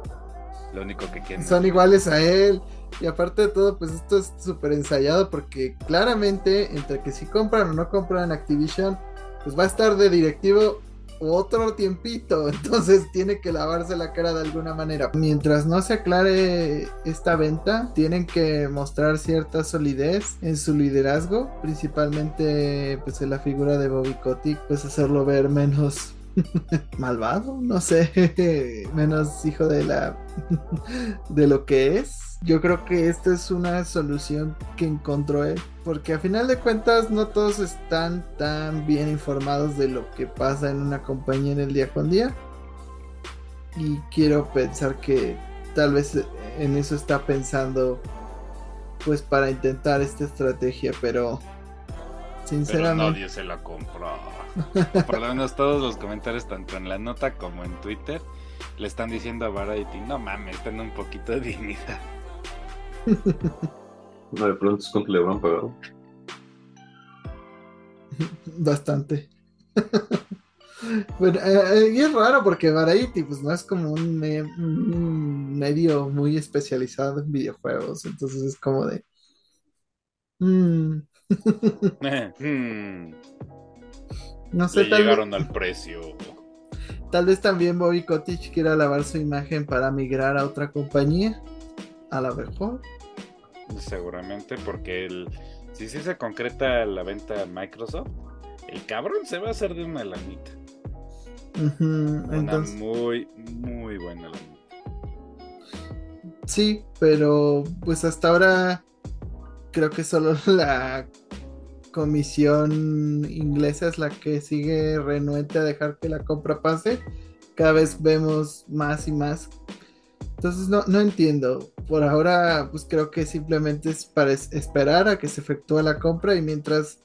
Lo único que quieren. Son iguales a él. Y aparte de todo, pues esto es súper ensayado porque claramente entre que si compran o no compran Activision, pues va a estar de directivo otro tiempito, entonces tiene que lavarse la cara de alguna manera. Mientras no se aclare esta venta, tienen que mostrar cierta solidez en su liderazgo, principalmente pues en la figura de Bobby Kotick, pues hacerlo ver menos malvado, no sé, menos hijo de la de lo que es. Yo creo que esta es una solución que encontró él, porque a final de cuentas no todos están tan bien informados de lo que pasa en una compañía en el día con día. Y quiero pensar que tal vez en eso está pensando pues para intentar esta estrategia, pero sinceramente pero nadie se la compró. Por lo menos todos los comentarios, tanto en la nota como en Twitter, le están diciendo a Variety, no mames, ten un poquito de dignidad. No, de pronto es cuánto le habrán pagado. Bastante. bueno, eh, eh, y es raro porque Variety pues no es como un, medio muy especializado en videojuegos, entonces es como de... Mm. Hmm. No sé, Le llegaron al precio. Tal vez también Bobby Kotick quiera lavar su imagen para migrar a otra compañía. A lo mejor. Seguramente, porque el, si sí se concreta la venta a Microsoft, el cabrón se va a hacer de una lanita. Una muy, muy buena lanita. Sí, pero pues hasta ahora creo que solo la comisión inglesa es la que sigue renuente a dejar que la compra pase. Cada vez vemos más y más. Entonces no, no entiendo. Por ahora, pues creo que simplemente es para esperar a que se efectúe la compra y mientras,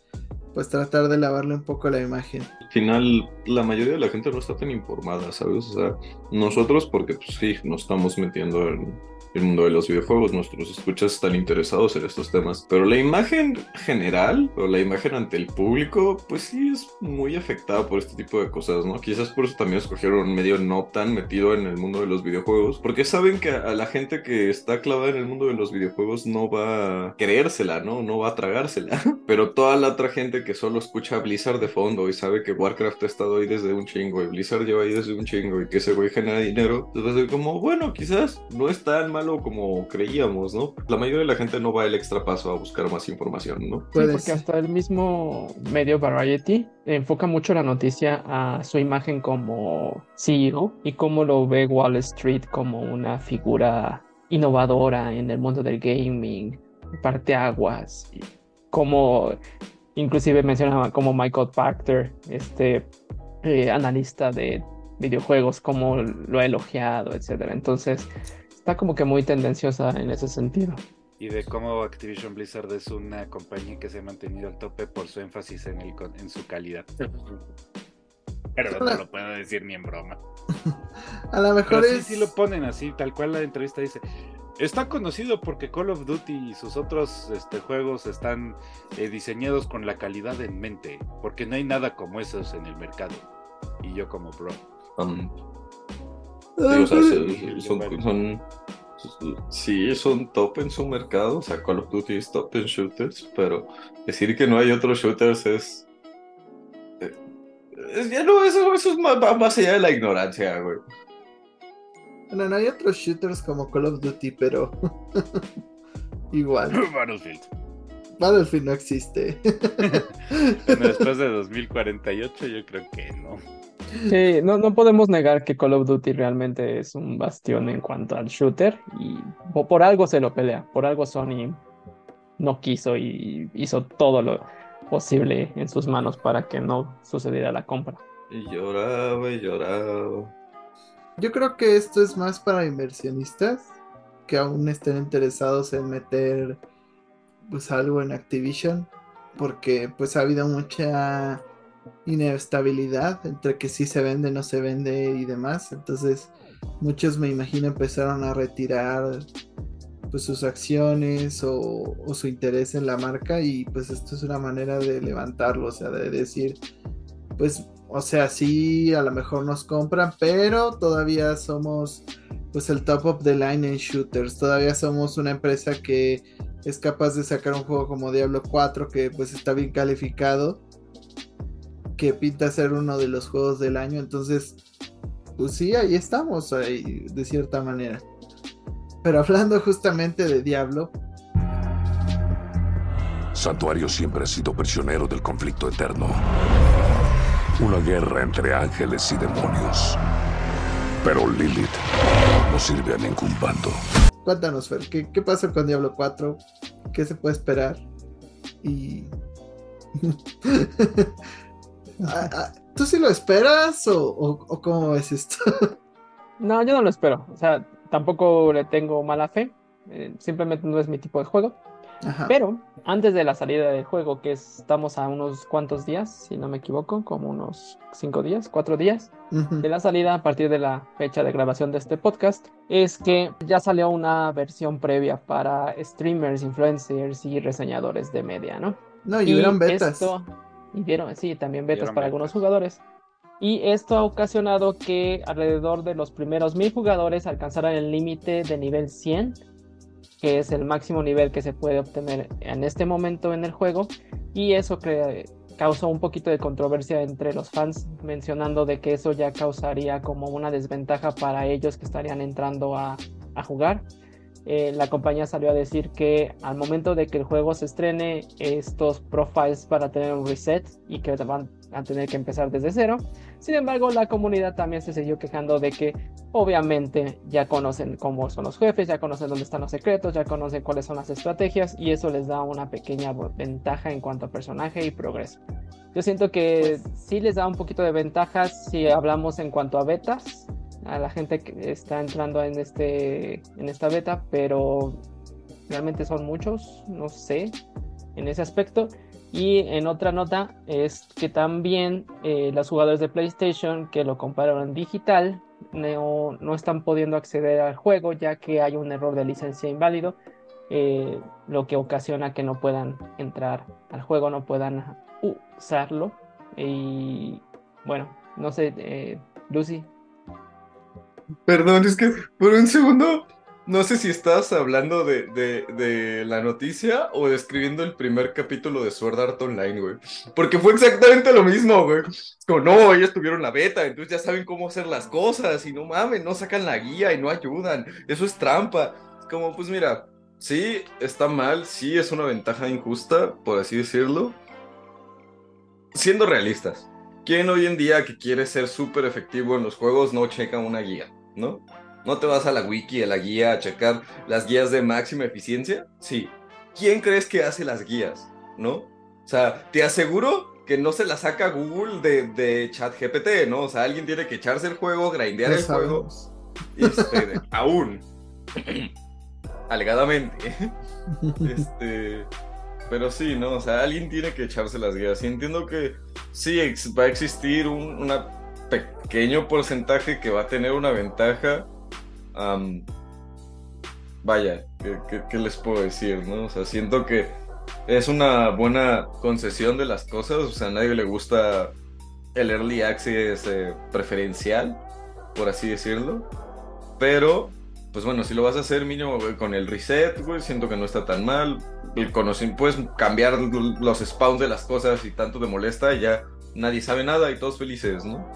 pues tratar de lavarle un poco la imagen. Al final, la mayoría de la gente no está tan informada, ¿sabes? O sea, nosotros, porque pues sí, nos estamos metiendo en, el mundo de los videojuegos, nuestros escuchas están interesados en estos temas. Pero la imagen general, o la imagen ante el público, pues sí es muy afectada por este tipo de cosas, ¿no? Quizás por eso también escogieron un medio no tan metido en el mundo de los videojuegos, porque saben que a la gente que está clavada en el mundo de los videojuegos no va a creérsela, ¿no? No va a tragársela. Pero toda la otra gente que solo escucha Blizzard de fondo y sabe que Warcraft ha estado ahí desde un chingo y Blizzard lleva ahí desde un chingo y que ese güey genera dinero, pues a ser como, bueno, quizás no es tan mal como creíamos, ¿no? La mayoría de la gente no va el extra paso a buscar más información, ¿no? Sí, porque hasta el mismo medio Variety enfoca mucho la noticia a su imagen como CEO y cómo lo ve Wall Street como una figura innovadora en el mundo del gaming, parteaguas, como inclusive menciona como Michael Parker, este eh, analista de videojuegos, como lo ha elogiado, etcétera. Entonces, está como que muy tendenciosa en ese sentido. Y de cómo Activision Blizzard es una compañía que se ha mantenido al tope por su énfasis en, el, en su calidad. Pero no lo puedo decir ni en broma. A lo mejor es... sí, sí lo ponen así, tal cual la entrevista dice. Está conocido porque Call of Duty y sus otros este, juegos están eh, diseñados con la calidad en mente, porque no hay nada como esos en el mercado. Y yo como bro. Um, o sea, son, son, sí, son top en su mercado, o sea, Call of Duty es top en shooters, pero decir que no hay otros shooters es... Eh, es ya no, eso, eso es más, más allá de la ignorancia, güey. Bueno, no hay otros shooters como Call of Duty, pero igual. Battlefield. Battlefield no existe. Bueno, después de 2048 yo creo que no. Sí, no, no podemos negar que Call of Duty realmente es un bastión en cuanto al shooter y po- por algo se lo pelea, por algo Sony no quiso y hizo todo lo posible en sus manos para que no sucediera la compra. Y lloraba y lloraba. Yo creo que esto es más para inversionistas que aún estén interesados en meter pues algo en Activision porque pues ha habido mucha inestabilidad entre que sí se vende, no se vende y demás. Entonces muchos me imagino empezaron a retirar pues sus acciones o, su interés en la marca y pues esto es una manera de levantarlo, o sea, de decir pues o sea, sí, a lo mejor nos compran, pero todavía somos pues el top of the line en shooters. Todavía somos una empresa que es capaz de sacar un juego como Diablo 4 que pues está bien calificado, que pinta ser uno de los juegos del año. Entonces, pues sí, ahí estamos, ahí, de cierta manera. Pero hablando justamente de Diablo, Santuario siempre ha sido prisionero del conflicto eterno. Una guerra entre ángeles y demonios. Pero Lilith no sirve a ningún bando. cuéntanos, Fer, ¿qué, qué pasa con Diablo 4? ¿Qué se puede esperar? Y... Ah, ah, ¿Tú sí lo esperas o, o- o cómo ves esto? No, yo no lo espero, o sea, tampoco le tengo mala fe, eh, simplemente no es mi tipo de juego. Ajá. Pero antes de la salida del juego, que es- estamos a unos cuantos días, si no me equivoco, como unos cinco días, cuatro días, de la salida a partir de la fecha de grabación de este podcast es que ya salió una versión previa para streamers, influencers y reseñadores de media, ¿no? No, y hubieron betas. esto- y vieron, sí, también betas para betas. algunos jugadores. Y esto ha ocasionado que alrededor de los primeros mil jugadores alcanzaran el límite de nivel 100, que es el máximo nivel que se puede obtener en este momento en el juego. Y eso cre- causó un poquito de controversia entre los fans, mencionando de que eso ya causaría como una desventaja para ellos que estarían entrando a, a jugar. Eh, la compañía salió a decir que al momento de que el juego se estrene, estos profiles van a tener un reset y que van a tener que empezar desde cero. Sin embargo, la comunidad también se siguió quejando de que obviamente ya conocen cómo son los jefes, ya conocen dónde están los secretos, ya conocen cuáles son las estrategias y eso les da una pequeña ventaja en cuanto a personaje y progreso. Yo siento que sí les da un poquito de ventaja si hablamos en cuanto a betas, a la gente que está entrando en, este, en esta beta, pero realmente son muchos, no sé, en ese aspecto. Y en otra nota es que también eh, los jugadores de PlayStation que lo compraron digital no, no están pudiendo acceder al juego ya que hay un error de licencia inválido, eh, lo que ocasiona que no puedan entrar al juego, no puedan usarlo. Y bueno, no sé, eh, Lucy, Perdón, es que por un segundo, no sé si estás hablando de, de, la noticia o describiendo el primer capítulo de Sword Art Online, güey. Porque fue exactamente lo mismo, güey. Como, no, ellos tuvieron la beta, entonces ya saben cómo hacer las cosas y no mames, no sacan la guía y no ayudan. Eso es trampa. Como, pues mira, sí, está mal, sí es una ventaja injusta, por así decirlo. Siendo realistas, ¿quién hoy en día que quiere ser súper efectivo en los juegos no checa una guía, no? ¿No te vas a la wiki, a la guía, a checar las guías de máxima eficiencia? Sí. ¿Quién crees que hace las guías? ¿No? O sea, te aseguro que no se la saca Google de, de ChatGPT, ¿no? O sea, alguien tiene que echarse el juego, grindear el juego. Este, aún. Alegadamente. Este. Pero sí, ¿no? O sea, alguien tiene que echarse las guías. Y entiendo que sí va a existir un una pequeño porcentaje que va a tener una ventaja. am, vaya, ¿qué, qué- qué les puedo decir, no? O sea, siento que es una buena concesión de las cosas. O sea, a nadie le gusta el early access eh, preferencial, por así decirlo. Pero, pues bueno, si lo vas a hacer mínimo con el reset, güey, siento que no está tan mal. El conocer, puedes cambiar los spawns de las cosas y tanto te molesta ya nadie sabe nada y todos felices, ¿no?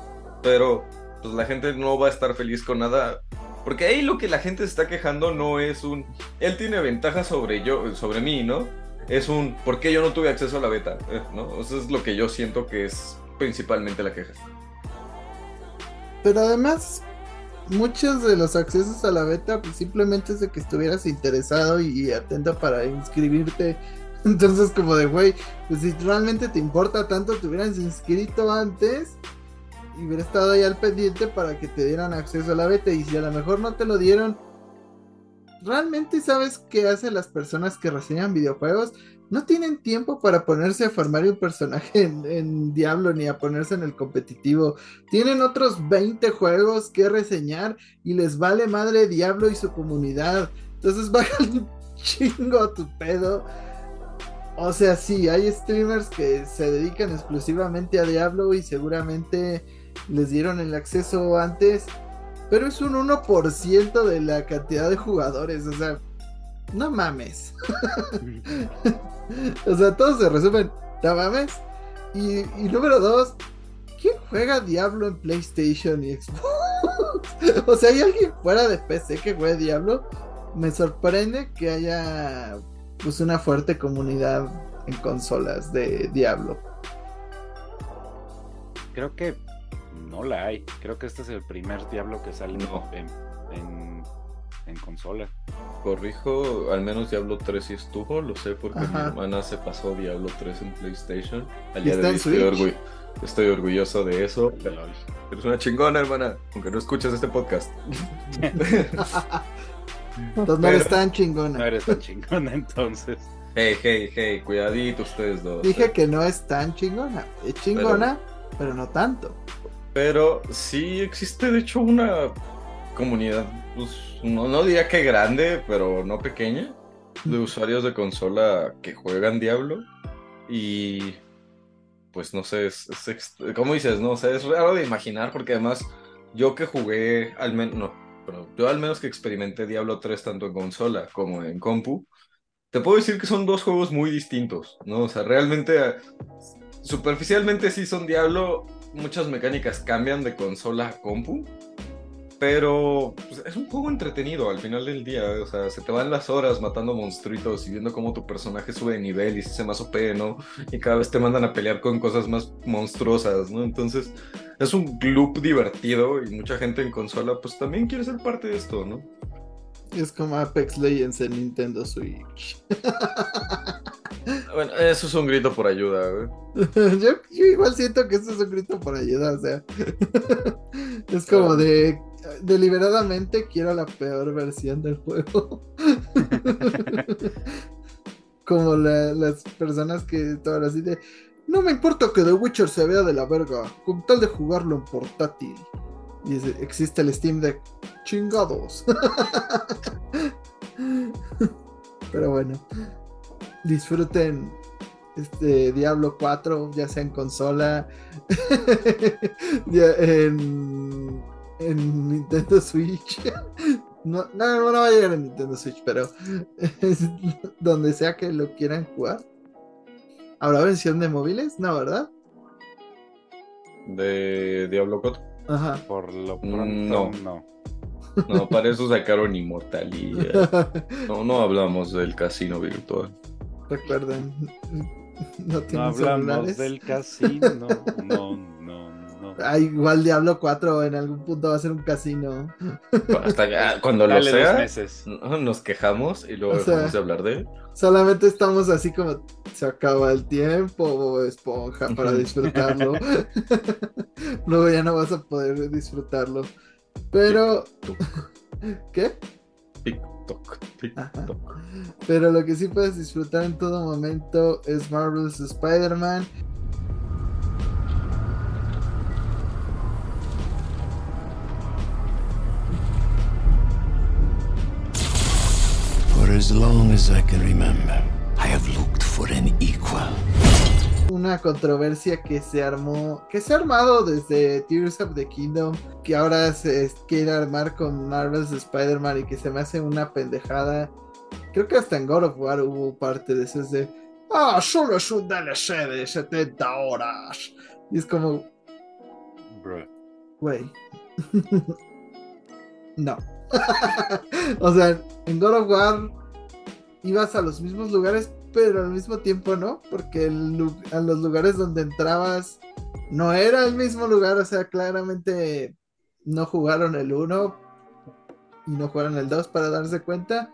Pero, pues la gente no va a estar feliz con nada. Porque ahí lo que la gente se está quejando no es un... Él tiene ventaja sobre yo, sobre mí, ¿no? es un ¿por qué yo no tuve acceso a la beta? Eh, ¿no? Eso es lo que yo siento que es principalmente la queja. Pero además, muchos de los accesos a la beta pues, simplemente es de que estuvieras interesado y atento para inscribirte. Entonces, como de, güey, pues si realmente te importa tanto, te hubieras inscrito antes y hubiera estado ahí al pendiente para que te dieran acceso a la beta. Y si a lo mejor no te lo dieron, ¿realmente sabes qué hacen las personas que reseñan videojuegos? No tienen tiempo para ponerse a formar un personaje en, Diablo ni a ponerse en el competitivo. Tienen otros 20 juegos que reseñar y les vale madre Diablo y su comunidad. Entonces baja un chingo tu pedo. O sea, sí, hay streamers que se dedican exclusivamente a Diablo y seguramente les dieron el acceso antes pero es un 1% de la cantidad de jugadores, o sea, no mames. o sea, todos se resumen, no mames. Y, número dos, ¿quién juega Diablo en PlayStation y Xbox? o sea, ¿hay alguien fuera de PC que juegue Diablo? Me sorprende que haya pues una fuerte comunidad en consolas de Diablo. Creo que no la hay. Creo que este es el primer Diablo que sale en, en, consola. Corrijo, al menos Diablo 3 sí estuvo, lo sé porque mi hermana se pasó Diablo 3 en PlayStation. ¿Y está en Switch? Estoy, orgulloso de eso. Eres una chingona, hermana, aunque no escuches este podcast. entonces no eres tan chingona. No eres tan chingona entonces. Hey, hey, hey, cuidadito ustedes dos. Dije eh. que no es tan chingona. Es chingona, pero no tanto. Pero sí existe, de hecho, una comunidad, pues, no, diría que grande, pero no pequeña, de usuarios de consola que juegan Diablo. Y pues no sé, es, ¿cómo dices? No sé, es raro de imaginar porque además yo que jugué, al menos, no, pero yo al menos que experimenté Diablo 3 tanto en consola como en compu, te puedo decir que son dos juegos muy distintos, ¿no? O sea, realmente, superficialmente sí son Diablo, muchas mecánicas cambian de consola a compu, pero pues, es un juego entretenido al final del día. O sea, se te van las horas matando monstruitos y viendo cómo tu personaje sube de nivel y se hace más OP, ¿no? Y cada vez te mandan a pelear con cosas más monstruosas, ¿no? Entonces, es un loop divertido y mucha gente en consola, pues también quiere ser parte de esto, ¿no? Es como Apex Legends en Nintendo Switch. Bueno, eso es un grito por ayuda, güey. yo, igual siento que eso es un grito por ayuda, o sea. es como de deliberadamente quiero la peor versión del juego. como las personas que estaban así de no me importa que The Witcher se vea de la verga, con tal de jugarlo en portátil. Y existe el Steam Deck. Chingados. Pero bueno disfruten este Diablo 4, ya sea en consola, en, Nintendo Switch. No, no, no, va a llegar a Nintendo Switch, pero donde sea que lo quieran jugar. ¿Habrá versión de móviles? No, ¿verdad? ¿De Diablo 4? Ajá. Por lo pronto, no. no. para eso sacaron Inmortalidad. No, no hablamos del casino virtual. Recuerden, no, no hablamos del casino, no, no. Ah, igual Diablo 4 en algún punto va a ser un casino. Hasta cuando lo sea, nos quejamos y luego dejamos de hablar de él. Solamente estamos así como se acaba el tiempo, esponja, para disfrutarlo. luego ya no vas a poder disfrutarlo. Pero... ¿Qué? Pero lo que sí puedes disfrutar en todo momento es Marvel's Spider-Man. For as long as I can remember, I have looked for an equal una controversia que se armó, que se ha armado desde Tears of the Kingdom, que ahora se quiere armar con Marvel's Spider-Man y que se me hace una pendejada. Creo que hasta en God of War hubo parte de eso, de, ah, solo es un DLC de 70 horas. Y es como, güey, no. o sea, en God of War ibas a los mismos lugares, pero al mismo tiempo no, porque a los lugares donde entrabas no era el mismo lugar, o sea, claramente no jugaron el 1 y no jugaron el 2 para darse cuenta.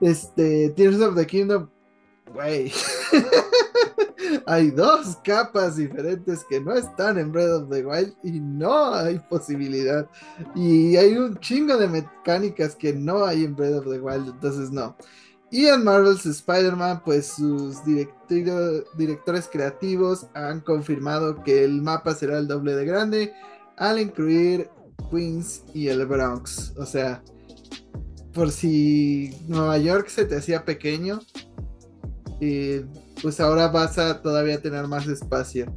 Este, Tears of the Kingdom, güey. hay dos capas diferentes que no están en Breath of the Wild y no hay posibilidad. Y hay un chingo de mecánicas que no hay en Breath of the Wild, entonces no. Y en Marvel's Spider-Man, pues sus directores creativos han confirmado que el mapa será el doble de grande al incluir Queens y el Bronx. O sea, por si Nueva York se te hacía pequeño, eh, pues ahora vas a todavía tener más espacio.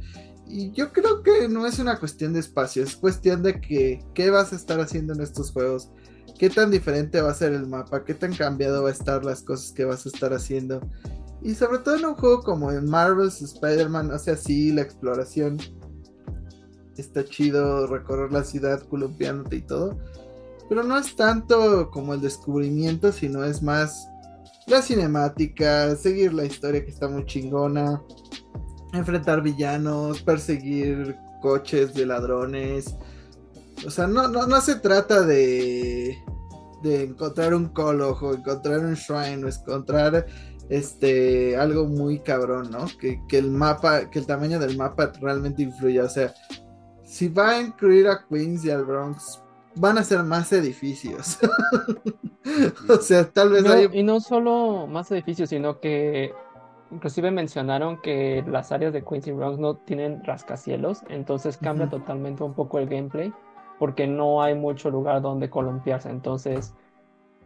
Y yo creo que no es una cuestión de espacio, es cuestión de que qué vas a estar haciendo en estos juegos qué tan diferente va a ser el mapa, qué tan cambiado va a estar las cosas que vas a estar haciendo. Y sobre todo en un juego como en Marvel's Spider-Man, o sea, sí, la exploración está chido, recorrer la ciudad columpiándote y todo. Pero no es tanto como el descubrimiento, sino es más la cinemática, seguir la historia que está muy chingona, enfrentar villanos, perseguir coches de ladrones. O sea, no, no, no se trata de de encontrar un colo o encontrar un shrine o encontrar este algo muy cabrón, ¿no? Que, el mapa, que el tamaño del mapa realmente influya. O sea, si va a incluir a Queens y al Bronx, van a ser más edificios. o sea, tal vez Y no solo más edificios, sino que inclusive mencionaron que las áreas de Queens y Bronx no tienen rascacielos, entonces cambia totalmente un poco el gameplay porque no hay mucho lugar donde columpiarse. Entonces,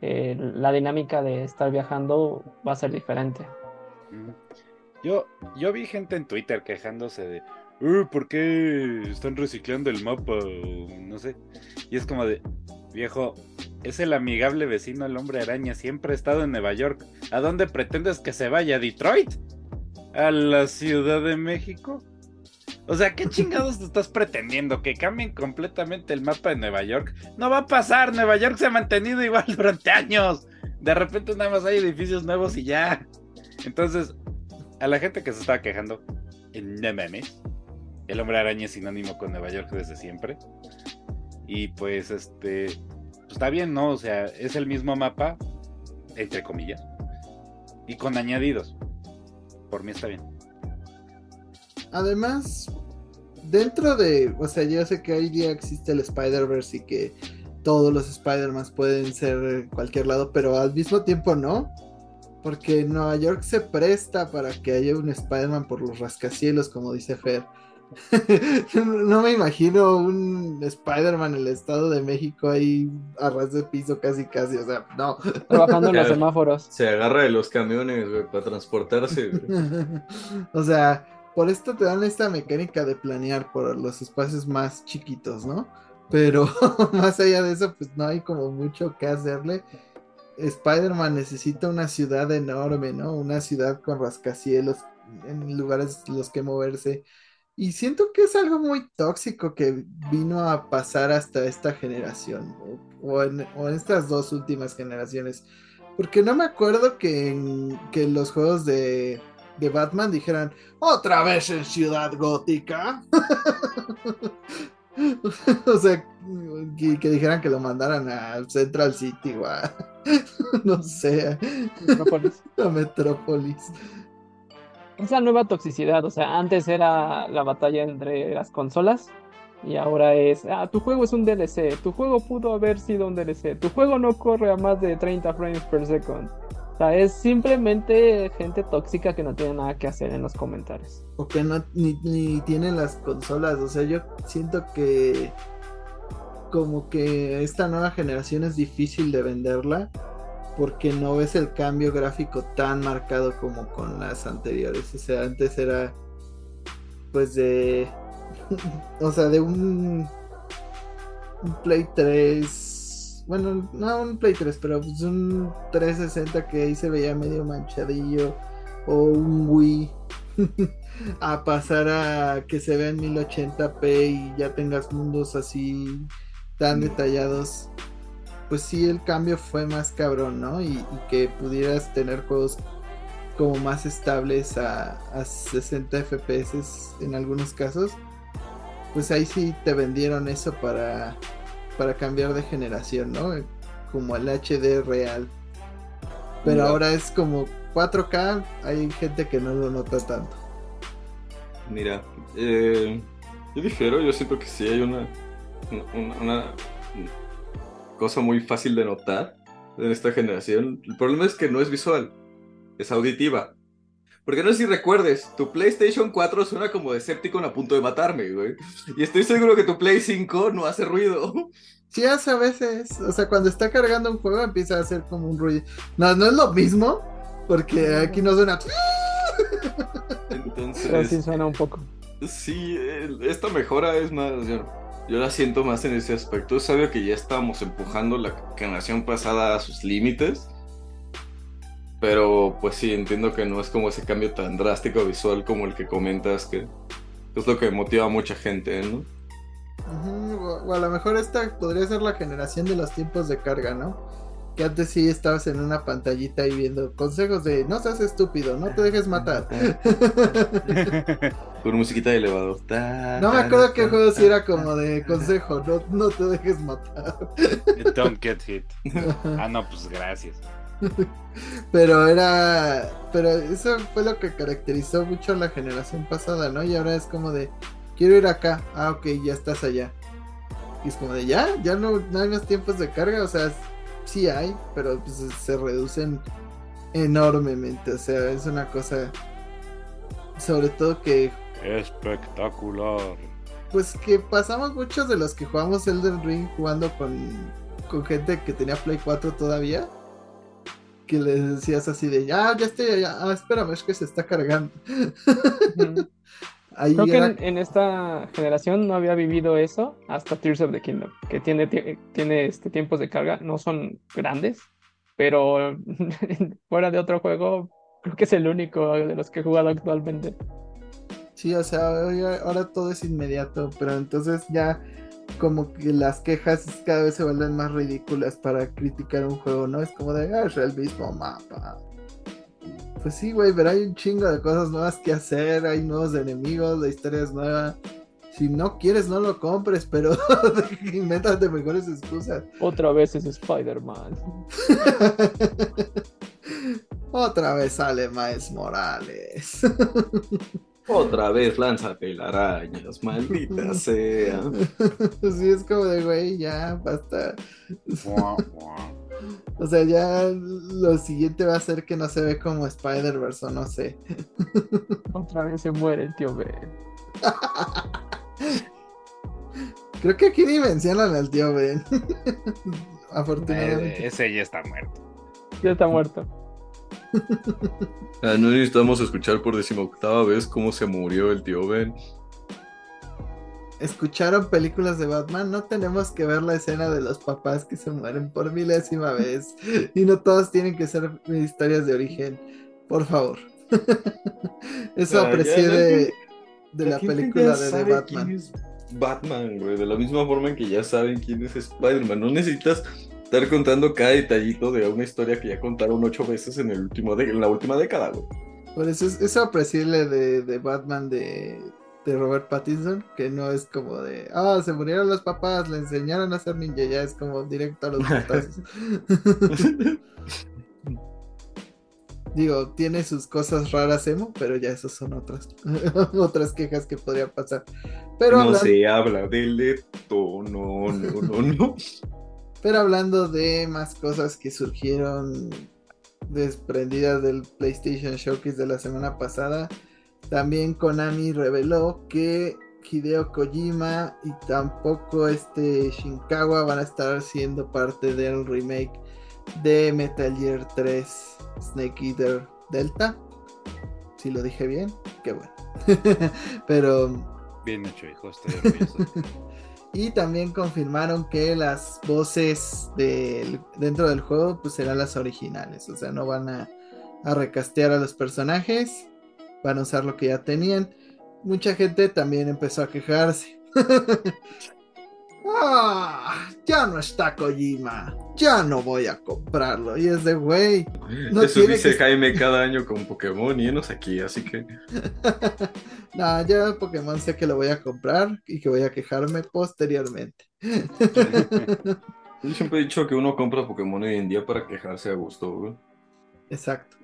eh, la dinámica de estar viajando va a ser diferente. Yo, yo vi gente en Twitter quejándose de, uh, ¿por qué están reciclando el mapa? no sé. Y es como de, viejo, es el amigable vecino el hombre araña, siempre ha estado en Nueva York. ¿A dónde pretendes que se vaya? ¿A Detroit? ¿A la Ciudad de México? O sea, ¿qué chingados te estás pretendiendo? ¿Que cambien completamente el mapa de Nueva York? No va a pasar, Nueva York se ha mantenido igual durante años. De repente nada más hay edificios nuevos y ya. Entonces, a la gente que se estaba quejando, no mames. El hombre araña es sinónimo con Nueva York desde siempre. Y pues este, pues está bien, ¿no? O sea, es el mismo mapa, entre comillas, y con añadidos. Por mí está bien. Además, dentro de, o sea, yo sé que hoy día existe el Spider-Verse y que todos los Spider-Man pueden ser cualquier lado, pero al mismo tiempo no. Porque Nueva York se presta para que haya un Spider-Man por los rascacielos, como dice Fer. no me imagino un Spider-Man en el Estado de México ahí a ras de piso casi casi, o sea, no. Trabajando en los semáforos. Se agarra de los camiones, para transportarse. o sea, por esto te dan esta mecánica de planear por los espacios más chiquitos, ¿no? Pero más allá de eso, pues no hay como mucho que hacerle. Spider-Man necesita una ciudad enorme, ¿no? Una ciudad con rascacielos, en lugares los que moverse. Y siento que es algo muy tóxico que vino a pasar hasta esta generación, o, en, estas dos últimas generaciones. Porque no me acuerdo que en que los juegos de de Batman dijeran, otra vez en Ciudad Gótica. o sea, que, dijeran que lo mandaran a Central City o a, no sé, Metrópolis. a Metrópolis. Es la nueva toxicidad, o sea, antes era la batalla entre las consolas y ahora es, ah, tu juego es un DLC, tu juego pudo haber sido un DLC, tu juego no corre a más de 30 frames per second. O sea, es simplemente gente tóxica que no tiene nada que hacer en los comentarios. O que no ni, ni tienen las consolas. O sea, yo siento que como que esta nueva generación es difícil de venderla porque no ves el cambio gráfico tan marcado como con las anteriores. O sea, antes era pues de o sea, de un un Play 3 bueno, no un Play 3, pero pues un 360 que ahí se veía medio manchadillo. O un Wii. a pasar a que se vea en 1080p y ya tengas mundos así tan detallados. Pues sí, el cambio fue más cabrón, ¿no? Y, y que pudieras tener juegos como más estables a, a 60 FPS en algunos casos, pues ahí sí te vendieron eso para, para cambiar de generación, ¿no? Como el HD real. Pero Mira. ahora es como 4K, hay gente que no lo nota tanto. Mira, eh, yo difiero, yo siento que sí hay una, una, una cosa muy fácil de notar en esta generación. El problema es que no es visual, es auditiva. Porque no sé si recuerdes, tu PlayStation 4 suena como Decepticon a punto de matarme, güey. Y estoy seguro que tu Play 5 no hace ruido. Sí hace a veces, o sea, cuando está cargando un juego empieza a hacer como un ruido. No, no es lo mismo, porque aquí no suena... Pero sí Entonces, suena un poco. sí, el- esta mejora es más, yo, yo la siento más en ese aspecto. Es obvio que ya estábamos empujando la generación pasada a sus límites. Pero pues sí, entiendo que no es como ese cambio tan drástico visual como el que comentas, que es lo que motiva a mucha gente, ¿no? O, o a lo mejor esta podría ser la generación de los tiempos de carga, ¿no? Que antes sí estabas en una pantallita ahí viendo consejos de no seas estúpido, no te dejes matar. Con musiquita de elevador. Ta, No me ta, acuerdo qué juego sí era como de consejo, no, no te dejes matar. Don't get hit. Ah, no, pues gracias. Pero era. Pero eso fue lo que caracterizó mucho a la generación pasada, ¿no? Y ahora es como de. Quiero ir acá. Ah, ok, ya estás allá. Y es como de ya, ya no, no hay más tiempos de carga. O sea, sí hay, pero pues, se reducen enormemente. O sea, es una cosa. Sobre todo que. Espectacular. Pues que pasamos muchos de los que jugamos Elden Ring jugando con, con gente que tenía Play 4 todavía. Que les decías así de, ah, ya estoy allá, ah, espérame, es que se está cargando. Ahí Creo que en, en esta generación no había vivido eso hasta Tears of the Kingdom, que tiene, tie- tiene este, tiempos de carga, no son grandes, pero fuera de otro juego, creo que es el único de los que he jugado actualmente. Sí, o sea, ahora todo es inmediato, pero entonces ya como que las quejas cada vez se vuelven más ridículas para criticar un juego, ¿no? Es como de, ah, es el mismo mapa. Pues sí, güey, pero hay un chingo de cosas nuevas que hacer, hay nuevos enemigos, la historia es nueva. Si no quieres, no lo compres, pero invéntate mejores excusas. Otra vez es Spider-Man. Otra vez sale Miles Morales. Otra vez, lánzate la arañas, maldita sea. sí, es como de, güey, ya, basta. O sea, ya lo siguiente va a ser que no se ve como Spider-Verse o no sé. Otra vez se muere el tío Ben. Creo que aquí ni mencionan al tío Ben. Afortunadamente. Eh, ese ya está muerto. Ya está muerto. Ah, no necesitamos escuchar por decimoctava vez cómo se murió el tío Ben. ¿Escucharon películas de Batman? No tenemos que ver la escena de los papás que se mueren por milésima vez. Y no todas tienen que ser historias de origen. Por favor. Eso Ah, aprecié de, de la película de, de Batman. Batman, güey. De la misma forma en que ya saben quién es Spider-Man. No necesitas estar contando cada detallito de una historia que ya contaron ocho veces en, el último de- en la última década, güey. Por eso es eso apreciable de, de Batman de, de Robert Pattinson, que no es como de, ah, se murieron los papás, le enseñaron a ser ninja, ya es como directo a los putazos. Digo, tiene sus cosas raras emo, pero ya esas son otras otras quejas que podría pasar. Pero, no se habla del leto, no, no, no, no. pero hablando de más cosas que surgieron desprendidas del PlayStation Showcase de la semana pasada, también Konami reveló que Hideo Kojima y tampoco este Shinkawa van a estar siendo parte del remake de Metal Gear 3 Snake Eater Delta. Si lo dije bien, qué bueno. Pero Bien hecho, hijo, estoy orgulloso. y también confirmaron que las voces dentro del juego pues serán las originales, o sea, no van a, a recastear a los personajes, van a usar lo que ya tenían. Mucha gente también empezó a quejarse. ah, ya no está Kojima, ya no voy a comprarlo. Y es de, güey, no Eso tiene dice que- Jaime cada año con Pokémon y enos aquí, así que no, yo Pokémon sé que lo voy a comprar y que voy a quejarme posteriormente. yo siempre he dicho que uno compra Pokémon hoy en día para quejarse a gusto, güey. Exacto.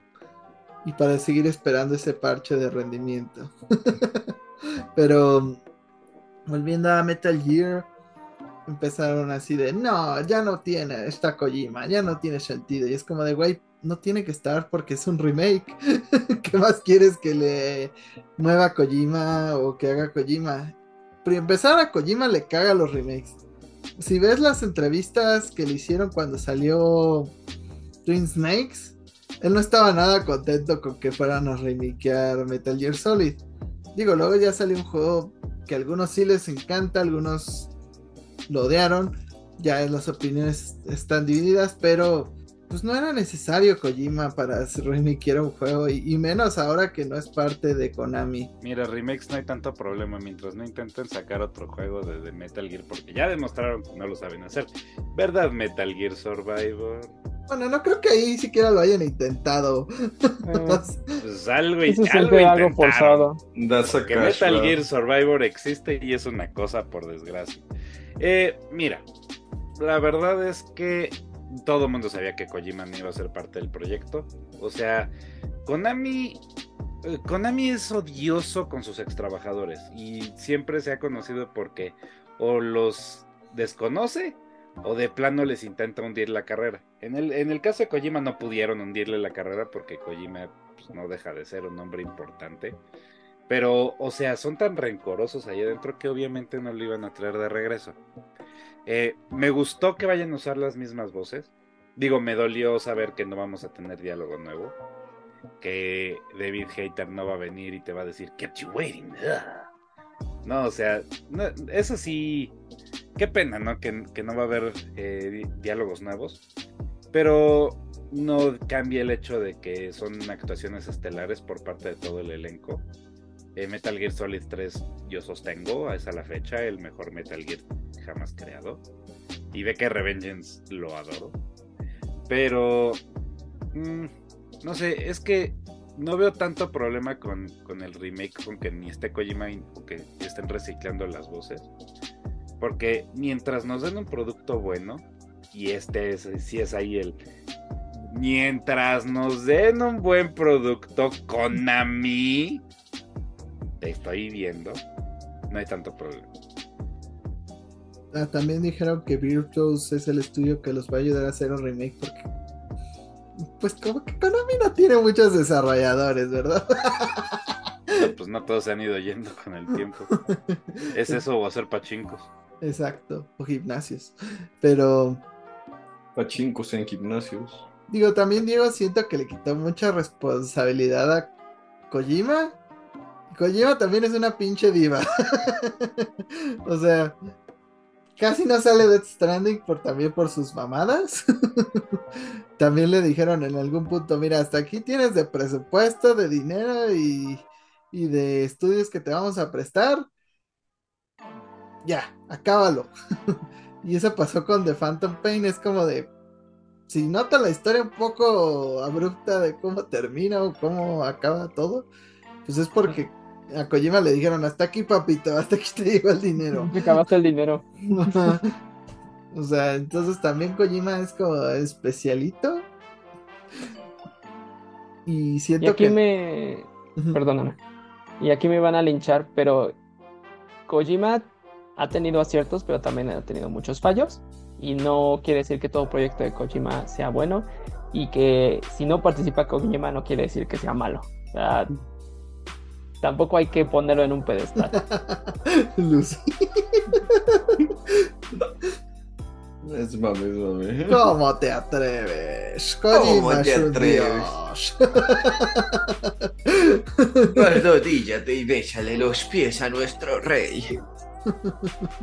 Y para seguir esperando ese parche de rendimiento. Pero volviendo a Metal Gear, empezaron así de, no, ya no tiene, está Kojima, ya no tiene sentido. Y es como de, güey, no tiene que estar porque es un remake. ¿Qué más quieres que le mueva Kojima o que haga Kojima? Para empezar a Kojima le caga los remakes. Si ves las entrevistas que le hicieron cuando salió Twin Snakes, él no estaba nada contento con que fueran a remakear Metal Gear Solid. Digo, luego ya salió un juego que a algunos sí les encanta, algunos lo odiaron. Ya las opiniones están divididas, pero pues no era necesario Kojima para remakear un juego y, y menos ahora que no es parte de Konami. Mira, remakes no hay tanto problema mientras no intenten sacar otro juego de, de Metal Gear porque ya demostraron que no lo saben hacer. ¿Verdad, Metal Gear Survivor? Bueno, no creo que ahí siquiera lo hayan intentado. Eh, Pues algo, y algo algo forzado. That's a Que cash Metal. Gear Survivor existe y es una cosa por desgracia. Eh, mira, la verdad es que todo el mundo sabía que Kojima no iba a ser parte del proyecto. O sea, Konami, eh, Konami es odioso con sus ex trabajadores y siempre se ha conocido porque o los desconoce o de plano les intenta hundir la carrera. En el, en el caso de Kojima no pudieron hundirle la carrera porque Kojima pues, no deja de ser un hombre importante. Pero, o sea, son tan rencorosos ahí adentro que obviamente no lo iban a traer de regreso. Eh, me gustó que vayan a usar las mismas voces. Digo, me dolió saber que no vamos a tener diálogo nuevo. Que David Hater no va a venir y te va a decir, kept you waiting. ugh". No, o sea, eso sí, qué pena, ¿no? Que, no va a haber eh, di- diálogos nuevos. Pero no cambia el hecho de que son actuaciones estelares por parte de todo el elenco. Eh, Metal Gear Solid 3 yo sostengo, a esa la fecha, el mejor Metal Gear jamás creado. Y ve que Revengeance lo adoro. Pero, mm, no sé, es que no veo tanto problema con, con el remake, con que ni esté Kojima y- o que estén reciclando las voces. Porque mientras nos den un producto bueno, y este es, sí es ahí el... Mientras nos den un buen producto, Konami, te estoy viendo, no hay tanto problema. Ah, también dijeron que Virtuos es el estudio que los va a ayudar a hacer un remake porque pues como que Konami no tiene muchos desarrolladores, ¿verdad? Pues no todos se han ido yendo con el tiempo. ¿Es eso o hacer pachincos? Exacto, o gimnasios. Pero Pachincos en gimnasios. digo, también Diego siento que le quitó mucha responsabilidad a Kojima. Kojima también es una pinche diva. o sea, casi no sale Death Stranding por, también por sus mamadas. también le dijeron en algún punto, mira, hasta aquí tienes de presupuesto, de dinero y, y de estudios que te vamos a prestar. Ya, acábalo. y eso pasó con The Phantom Pain, es como de... Si nota la historia un poco abrupta de cómo termina o cómo acaba todo, pues es porque a Kojima le dijeron, hasta aquí papito, hasta aquí te llegó el dinero. Te acabaste el dinero. o sea, entonces también Kojima es como especialito. Y Y siento aquí que... me. Perdóname. Y aquí me van a linchar, pero Kojima ha tenido aciertos, pero también ha tenido muchos fallos. Y no quiere decir que todo proyecto de Kojima sea bueno. Y que si no participa Kojima no quiere decir que sea malo. O sea, tampoco hay que ponerlo en un pedestal. Lucy. Es mame, es mame. ¿Cómo te atreves? ¿Cómo te atreves? Arrodíllate y béchale los pies a nuestro rey.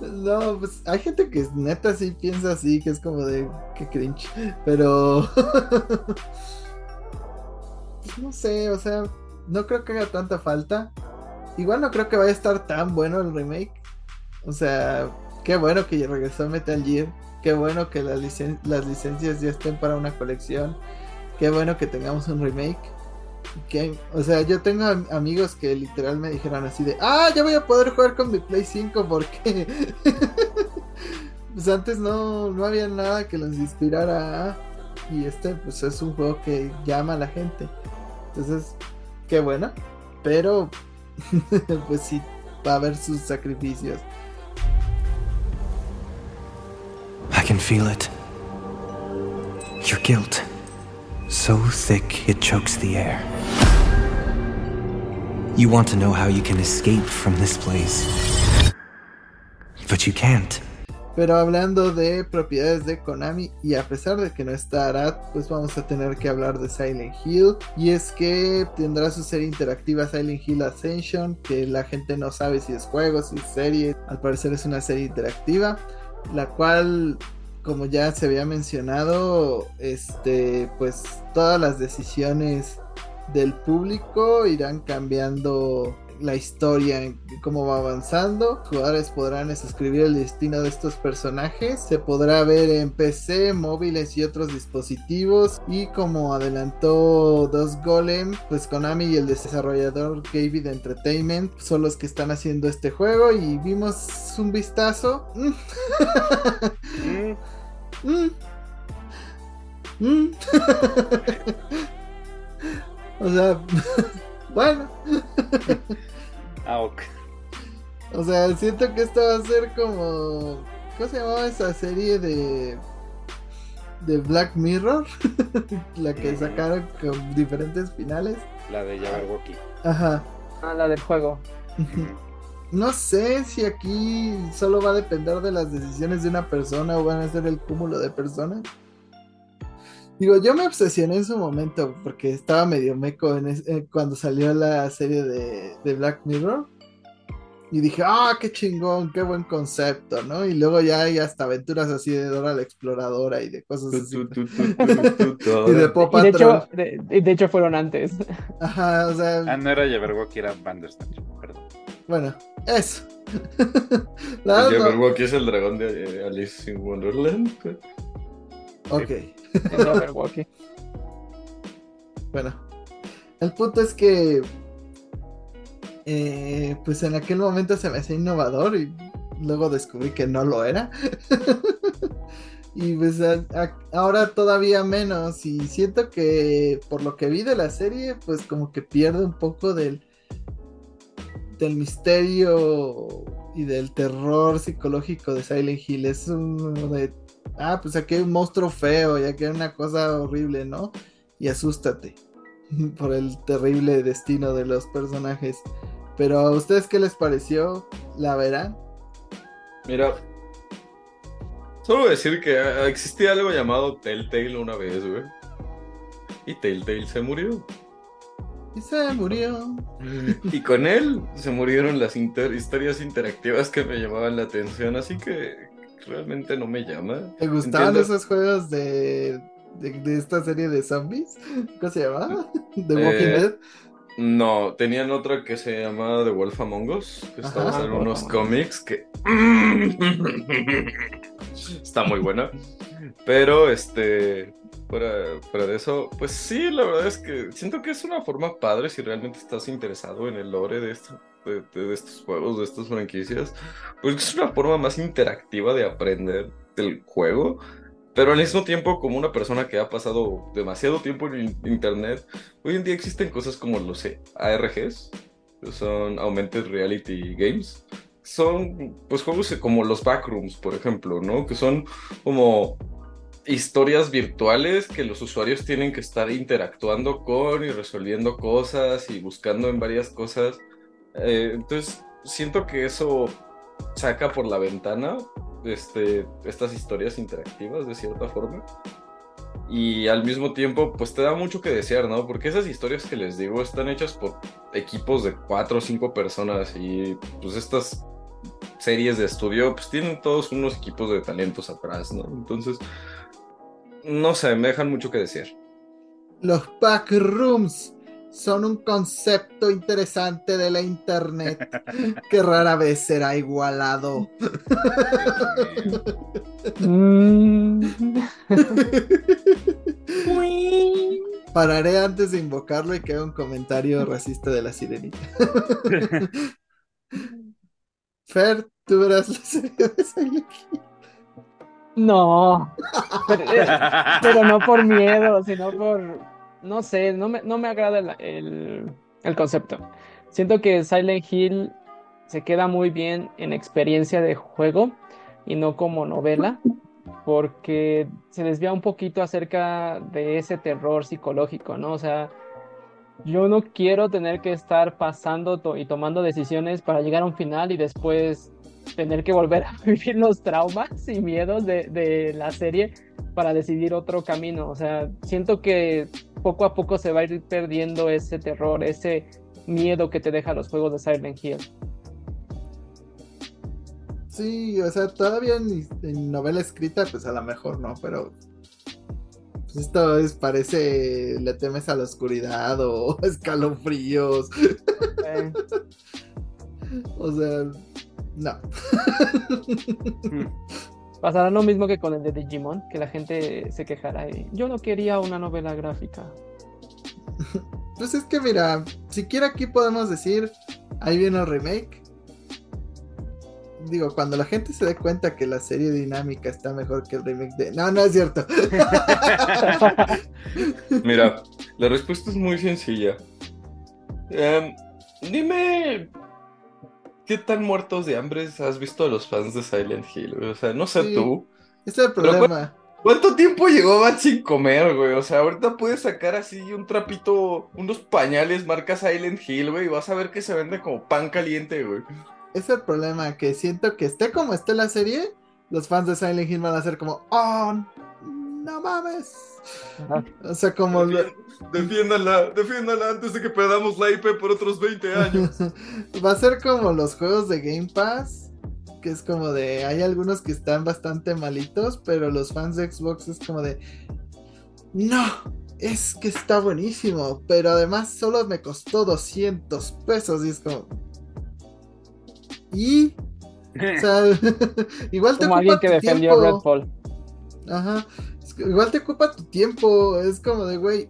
No, pues hay gente que neta sí piensa así, que es como de que cringe. Pero pues no sé, o sea, no creo que haga tanta falta. Igual no creo que vaya a estar tan bueno el remake. O sea, qué bueno que regresó Metal Gear. Qué bueno que las, licen- las licencias ya estén para una colección. Qué bueno que tengamos un remake. Que, o sea, yo tengo am- amigos que literal me dijeron así de, ah, ya voy a poder jugar con mi Play 5 porque pues antes no, no había nada que los inspirara y este pues es un juego que llama a la gente. Entonces, qué bueno, pero pues sí, va a haber sus sacrificios. I can feel it. Your guilt. So thick it chokes the air. You want to know how you can escape from this place. But you can't. Pero hablando de propiedades de Konami, y a pesar de que no está Arad, pues vamos a tener que hablar de Silent Hill. Y es que tendrá su serie interactiva Silent Hill Ascension, que la gente no sabe si es juego, si es serie. Al parecer es una serie interactiva, la cual, como ya se había mencionado, este, pues todas las decisiones del público irán cambiando la historia, cómo va avanzando. Los jugadores podrán escribir el destino de estos personajes. Se podrá ver en PC, móviles y otros dispositivos. Y como adelantó Dos Golem, pues Konami y el desarrollador Gavid Entertainment son los que están haciendo este juego. Y vimos un vistazo. Mm, Mm. Mm. o sea, bueno. Ah, ok. O sea, siento que esto va a ser como. ¿Cómo se llamaba esa serie de. de Black Mirror? La que Mm. sacaron con diferentes finales. La de Jabberwocky. Ajá. Ah, la del juego. No sé si aquí solo va a depender de las decisiones de una persona o van a ser el cúmulo de personas. Digo, yo me obsesioné en su momento porque estaba medio meco en es- eh, cuando salió la serie de, de Black Mirror. Y dije, ah, qué chingón, qué buen concepto, ¿no? Y luego ya hay hasta aventuras así de Dora la Exploradora y de cosas así. Y de. Pop Y de hecho, de, de hecho fueron antes. Ajá, o sea, Ah, no era Jabberwocky, era Bandersnatch. Perdón. bueno, eso. El verdad, no- es el dragón de eh, Alice in Wonderland. Ok. En. Bueno, el punto es que, eh, pues en aquel momento se me hacía innovador y luego descubrí que no lo era. y pues a- a- ahora todavía menos y siento que por lo que vi de la serie, pues como que pierde un poco del, del misterio y del terror psicológico de Silent Hill. Es un de, ah, pues aquí hay un monstruo feo y aquí hay una cosa horrible, ¿no? y asústate por el terrible destino de los personajes. Pero a ustedes qué les pareció? ¿La verán? Mira, solo decir que ah, existía algo llamado Telltale una vez, güey. Y Telltale se murió. Y se murió. Y con él se murieron las inter- historias interactivas que me llamaban la atención, así que realmente no me llama. ¿Te gustaban Entiendo. esos juegos de, de, de esta serie de zombies? ¿Cómo se llamaba? ¿The Walking Eh, Dead? No, tenían otra que se llamaba The Wolf Among Us, que basada en unos cómics que... está muy buena. Pero, este, fuera, fuera de eso, pues sí, la verdad es que siento que es una forma padre si realmente estás interesado en el lore de, esto, de, de- estos juegos, de estas franquicias. Pues es una forma más interactiva de aprender del juego. Pero al mismo tiempo, como una persona que ha pasado demasiado tiempo en in- internet, hoy en día existen cosas como los ARGs, que son Augmented Reality Games. Son pues juegos como los Backrooms, por ejemplo, ¿no? Que son como historias virtuales que los usuarios tienen que estar interactuando con y resolviendo cosas y buscando en varias cosas. Eh, entonces, siento que eso saca por la ventana este, estas historias interactivas de cierta forma. Y al mismo tiempo, pues te da mucho que desear, ¿no? Porque esas historias que les digo están hechas por equipos de cuatro o cinco personas y pues estas series de estudio pues tienen todos unos equipos de talentos atrás, ¿no? Entonces, no sé, me dejan mucho que desear. Los Backrooms son un concepto interesante de la internet que rara vez será igualado. Mm. Pararé antes de invocarlo y que haga un comentario racista de la sirenita. Fer, tú verás la serie de. No, pero, eh, pero no por miedo, sino por, no sé, no me, no me agrada el, el- concepto. Siento que Silent Hill se queda muy bien en experiencia de juego y no como novela, porque se desvía un poquito acerca de ese terror psicológico, ¿no? O sea, yo no quiero tener que estar pasando y tomando decisiones para llegar a un final y después tener que volver a vivir los traumas y miedos de, de la serie para decidir otro camino. O sea, siento que poco a poco se va a ir perdiendo ese terror, ese miedo que te deja los juegos de Silent Hill. Sí, o sea, todavía en, en novela escrita, pues a lo mejor no, pero pues esto es, parece le temes a la oscuridad o escalofríos. O sea, no. Pasará lo mismo que con el de Digimon, que la gente se quejará y yo no quería una novela gráfica. Pues es que mira, siquiera aquí podemos decir, ahí viene el remake. Digo, cuando la gente se dé cuenta que la serie dinámica está mejor que el remake de... No, no es cierto. Mira, la respuesta es muy sencilla. Em, dime, ¿qué tan muertos de hambre has visto a los fans de Silent Hill? güey? O sea, no sé Sí. tú. Ese es el problema. ¿Cuánto tiempo llevaban sin comer, güey? O sea, ahorita puedes sacar así un trapito, unos pañales marca Silent Hill, güey, y vas a ver que se vende como pan caliente, güey. Ese es el problema, que siento que esté como esté la serie, los fans de Silent Hill van a ser como, oh, no mames. O sea, como... lo- defiéndanla antes de que perdamos la IP por otros 20 años. Va a ser como los juegos de Game Pass, que es como de, hay algunos que están bastante malitos, pero los fans de Xbox es como de, no, es que está buenísimo, pero además solo me costó 200 pesos y es como... Y... O sea, igual te Como alguien que defendió. Redfall. Ajá. Igual te ocupa tu tiempo. Es como de, güey.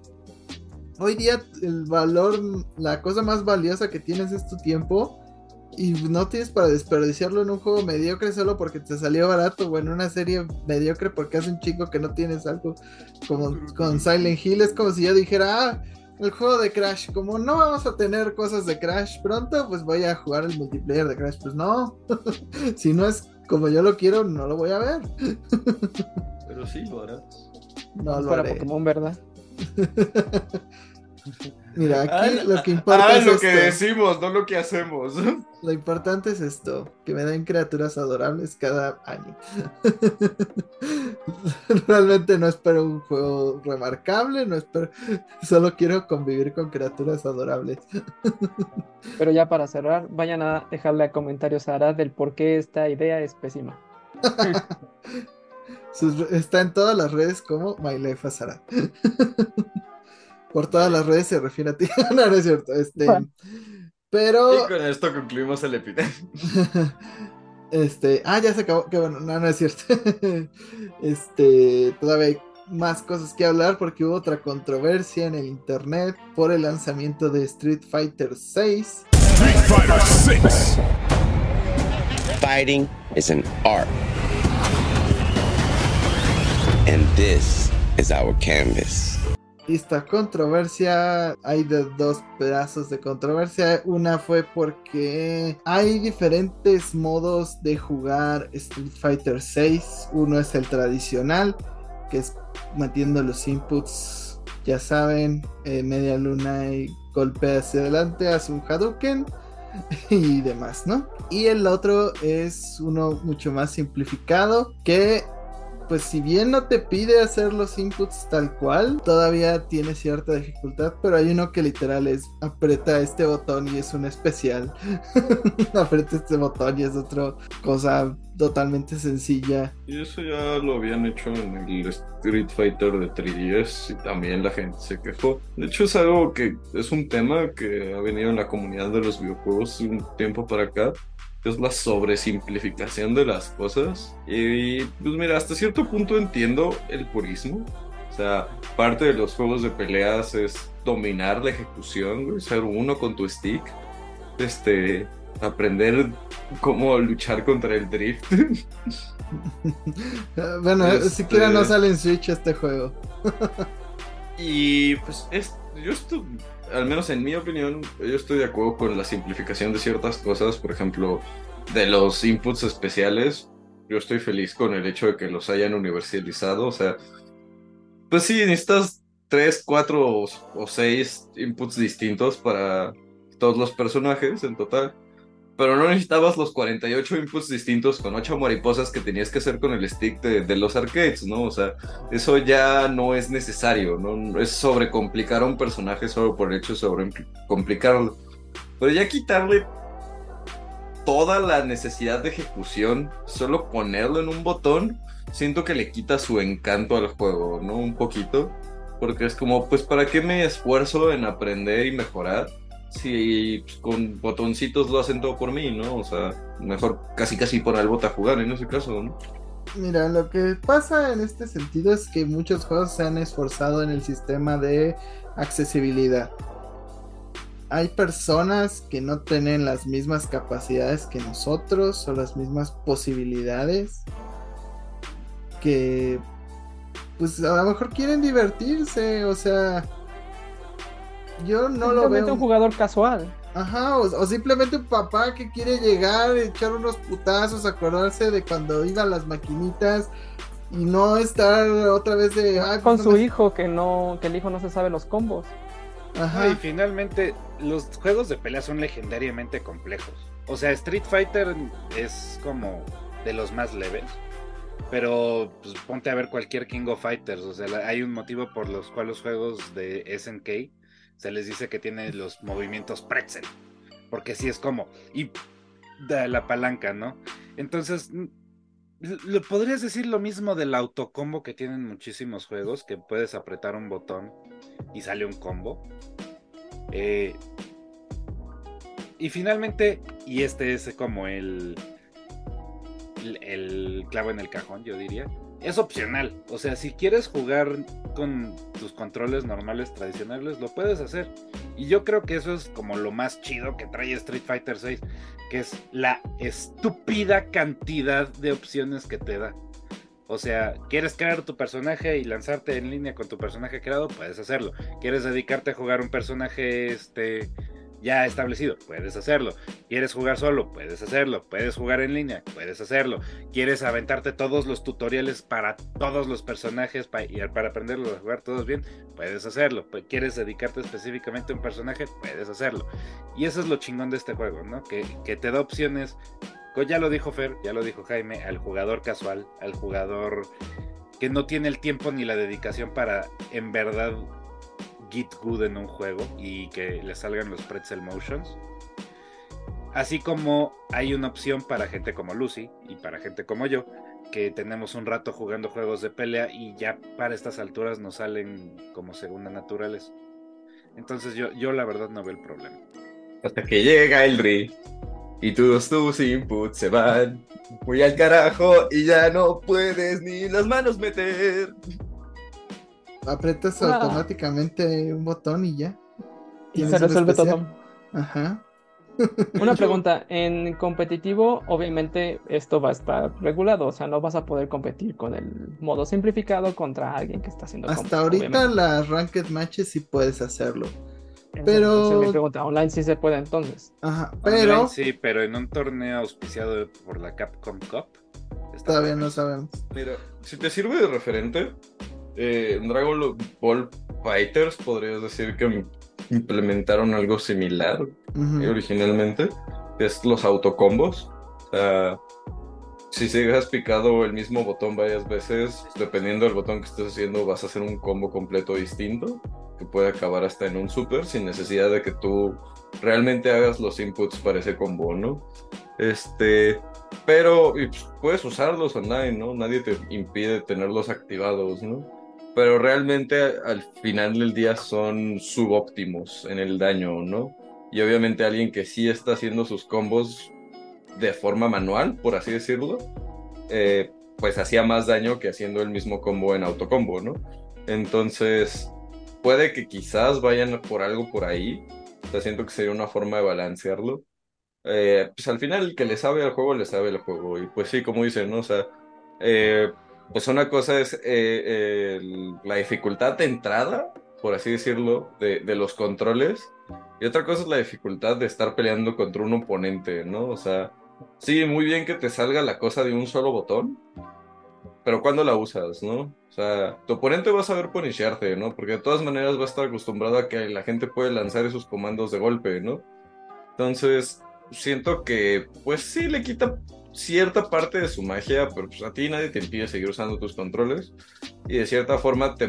Hoy día el valor, la cosa más valiosa que tienes es tu tiempo. Y no tienes para desperdiciarlo en un juego mediocre solo porque te salió barato. O en una serie mediocre porque hace un chico que no tienes algo como con Silent Hill. Es como si yo dijera, ah, el juego de Crash. Como no vamos a tener cosas de Crash pronto, pues voy a jugar el multiplayer de Crash. Pues no. si no es como yo lo quiero, no lo voy a ver. Pero sí, lo harás. No lo Para haré. Pokémon, ¿verdad? Mira, aquí Ah, lo que importa Ah, es lo esto. que decimos, no lo que hacemos. Lo importante es esto, que me den criaturas adorables cada año. Realmente no espero un juego remarcable, no espero, solo quiero convivir con criaturas adorables. Pero ya para cerrar, vayan a dejarle a comentarios a Arad del por qué esta idea es pésima. Sus- está en todas las redes como My Life as Arad. Por todas las redes se refiere a ti. no, no es cierto. Este, pero Y con esto concluimos el episodio. Este, ah, ya se acabó, que bueno, no, no es cierto. Este, todavía hay más cosas que hablar porque hubo otra controversia en el internet por el lanzamiento de Street Fighter 6. Fighter 6. Fighting is an art. And this is our canvas. Esta controversia, hay de dos pedazos de controversia. Una fue porque hay diferentes modos de jugar Street Fighter 6. Uno es el tradicional, que es metiendo los inputs, ya saben, eh, media luna y golpe hacia adelante, hace un Hadouken y demás, ¿no? Y el otro es uno mucho más simplificado que pues si bien no te pide hacer los inputs tal cual, todavía tiene cierta dificultad, pero hay uno que literal es aprieta este botón y es un especial. aprieta este botón y es otra cosa totalmente sencilla. Y eso ya lo habían hecho en el Street Fighter de 3DS y también la gente se quejó. De hecho es algo que es un tema que ha venido en la comunidad de los videojuegos un tiempo para acá es la sobresimplificación de las cosas. Y pues mira, hasta cierto punto entiendo el purismo. O sea, parte de los juegos de peleas es dominar la ejecución, ser uno con tu stick. Este, aprender cómo luchar contra el drift. bueno, siquiera no sale en Switch este juego. y pues es, yo estoy, al menos en mi opinión, yo estoy de acuerdo con la simplificación de ciertas cosas, por ejemplo, de los inputs especiales. Yo estoy feliz con el hecho de que los hayan universalizado, o sea, pues sí, necesitas tres, cuatro o seis inputs distintos para todos los personajes en total. Pero no necesitabas los 48 inputs distintos con 8 mariposas que tenías que hacer con el stick de, los arcades, ¿no? O sea, eso ya no es necesario, ¿no? Es sobrecomplicar a un personaje solo por el hecho de sobrecomplicarlo. Pero ya quitarle toda la necesidad de ejecución, solo ponerlo en un botón, siento que le quita su encanto al juego, ¿no? Un poquito. Porque es como, pues, ¿para qué me esfuerzo en aprender y mejorar? Si pues, con botoncitos lo hacen todo por mí, ¿no? O sea, mejor casi casi por el bota a jugar en ese caso, ¿no? Mira, lo que pasa en este sentido es que muchos juegos se han esforzado en el sistema de accesibilidad. Hay personas que no tienen las mismas capacidades que nosotros o las mismas posibilidades que pues a lo mejor quieren divertirse, o sea, yo no lo veo. un jugador casual. Ajá, o, simplemente un papá que quiere llegar, echar unos putazos, acordarse de cuando iba a las maquinitas y no estar otra vez de. Pues Con su hijo, que no, que el hijo no se sabe los combos. Ajá. y finalmente, los juegos de pelea son legendariamente complejos. O sea, Street Fighter es como de los más leves. Pero pues, ponte a ver cualquier King of Fighters. O sea, hay un motivo por los cuales los juegos de SNK se les dice que tiene los movimientos pretzel, porque sí es como, y la palanca, ¿no? Entonces, ¿lo podrías decir lo mismo del autocombo que tienen muchísimos juegos, que puedes apretar un botón y sale un combo. Eh, y finalmente, y este es como el, el clavo en el cajón, yo diría es opcional. O sea, si quieres jugar con tus controles normales tradicionales, lo puedes hacer. Y yo creo que eso es como lo más chido que trae Street Fighter 6, que es la estúpida cantidad de opciones que te da. O sea, ¿quieres crear tu personaje y lanzarte en línea con tu personaje creado? Puedes hacerlo. ¿Quieres dedicarte a jugar un personaje este ya establecido, puedes hacerlo. ¿Quieres jugar solo? Puedes hacerlo. ¿Puedes jugar en línea? Puedes hacerlo. ¿Quieres aventarte todos los tutoriales para todos los personajes para, para aprenderlo a jugar todos bien? Puedes hacerlo. ¿Quieres dedicarte específicamente a un personaje? Puedes hacerlo. Y eso es lo chingón de este juego, ¿no? Que, que te da opciones. Ya lo dijo Fer, ya lo dijo Jaime, al jugador casual, al jugador que no tiene el tiempo ni la dedicación para en verdad git good en un juego y que le salgan los pretzel motions. Así como hay una opción para gente como Lucy y para gente como yo, que tenemos un rato jugando juegos de pelea y ya para estas alturas nos salen como segunda naturales. Entonces yo, yo la verdad no veo el problema. Hasta que llega el drift y todos tus inputs se van muy al carajo y ya no puedes ni las manos meter apretas ah. automáticamente un botón y ya. Y se resuelve todo. Ajá. Una pregunta, en competitivo obviamente esto va a estar regulado, o sea, no vas a poder competir con el modo simplificado contra alguien que está haciendo Hasta ahorita las ranked matches sí puedes hacerlo. pero mi pregunta, online sí se puede entonces. Ajá, pero sí, pero en un torneo auspiciado por la Capcom Cup. Todavía no sabemos. Mira, si te sirve de referente, eh, en Dragon Ball Fighters podrías decir que implementaron algo similar originalmente, que es los autocombos. O sea, si sigas picado el mismo botón varias veces, dependiendo del botón que estés haciendo, vas a hacer un combo completo distinto que puede acabar hasta en un super sin necesidad de que tú realmente hagas los inputs para ese combo, ¿no? Este, pero y, pues, puedes usarlos online, ¿no? Nadie te impide tenerlos activados, ¿no? Pero realmente al final del día son subóptimos en el daño, ¿no? Y obviamente alguien que sí está haciendo sus combos de forma manual, por así decirlo, eh, pues hacía más daño que haciendo el mismo combo en autocombo, ¿no? Entonces, puede que quizás vayan por algo por ahí. O sea, siento que sería una forma de balancearlo. Eh, pues al final el que le sabe al juego, le sabe el juego. Y pues sí, como dicen, ¿no? O sea, eh, pues una cosa es eh, la dificultad de entrada, por así decirlo, de, los controles. Y otra cosa es la dificultad de estar peleando contra un oponente, ¿no? O sea, sí, muy bien que te salga la cosa de un solo botón, pero ¿cuándo la usas, no? O sea, tu oponente va a saber punisharte, ¿no? Porque de todas maneras va a estar acostumbrado a que la gente puede lanzar esos comandos de golpe, ¿no? Entonces, siento que, pues sí, le quita cierta parte de su magia, pero pues a ti nadie te impide seguir usando tus controles. Y de cierta forma, te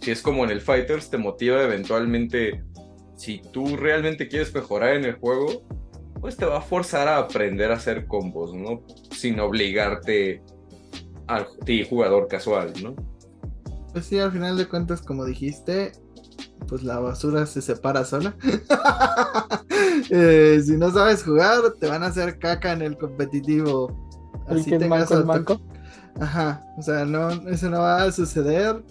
si es como en el Fighters, te motiva eventualmente, si tú realmente quieres mejorar en el juego, pues te va a forzar a aprender a hacer combos, ¿no? Sin obligarte al ti, jugador casual, ¿no? Pues sí, al final de cuentas, como dijiste, pues la basura se separa sola. Eh, si no sabes jugar, te van a hacer caca en el competitivo. El que es manco, el manco. Ajá, o sea, no, eso no va a suceder.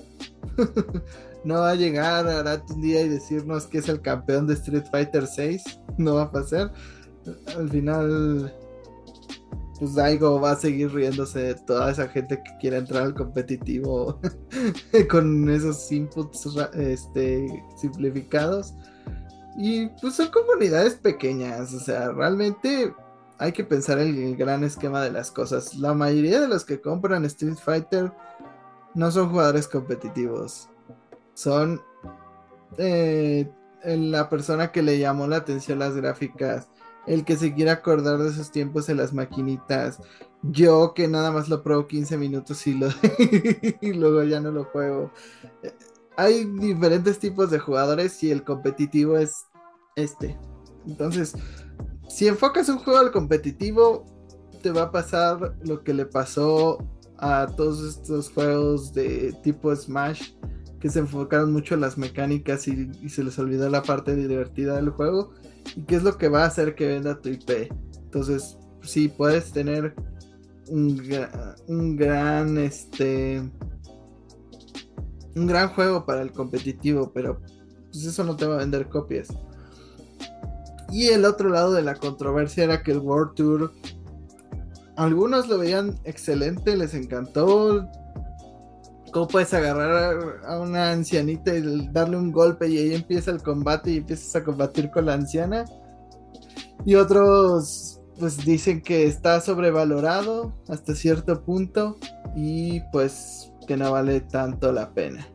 no va a llegar Arat un día y decirnos que es el campeón de Street Fighter 6. No va a pasar. Al final, pues Daigo va a seguir riéndose de toda esa gente que quiere entrar al competitivo con esos inputs este, simplificados. Y pues son comunidades pequeñas, o sea, realmente hay que pensar en el gran esquema de las cosas. La mayoría de los que compran Street Fighter no son jugadores competitivos. Son eh, la persona que le llamó la atención las gráficas, el que se quiere acordar de esos tiempos en las maquinitas. Yo que nada más lo pruebo 15 minutos y, lo y luego ya no lo juego. Hay diferentes tipos de jugadores y el competitivo es este. Entonces, si enfocas un juego al competitivo, te va a pasar lo que le pasó a todos estos juegos de tipo Smash, que se enfocaron mucho en las mecánicas y, y se les olvidó la parte divertida del juego, y qué es lo que va a hacer que venda tu IP. Entonces, sí, puedes tener un, un gran, este, un gran juego para el competitivo, pero pues eso no te va a vender copias. Y el otro lado de la controversia era que el World Tour, algunos lo veían excelente, les encantó. ¿Cómo puedes agarrar a una ancianita y darle un golpe y ahí empieza el combate y empiezas a combatir con la anciana? Y otros pues dicen que está sobrevalorado hasta cierto punto y pues que no vale tanto la pena.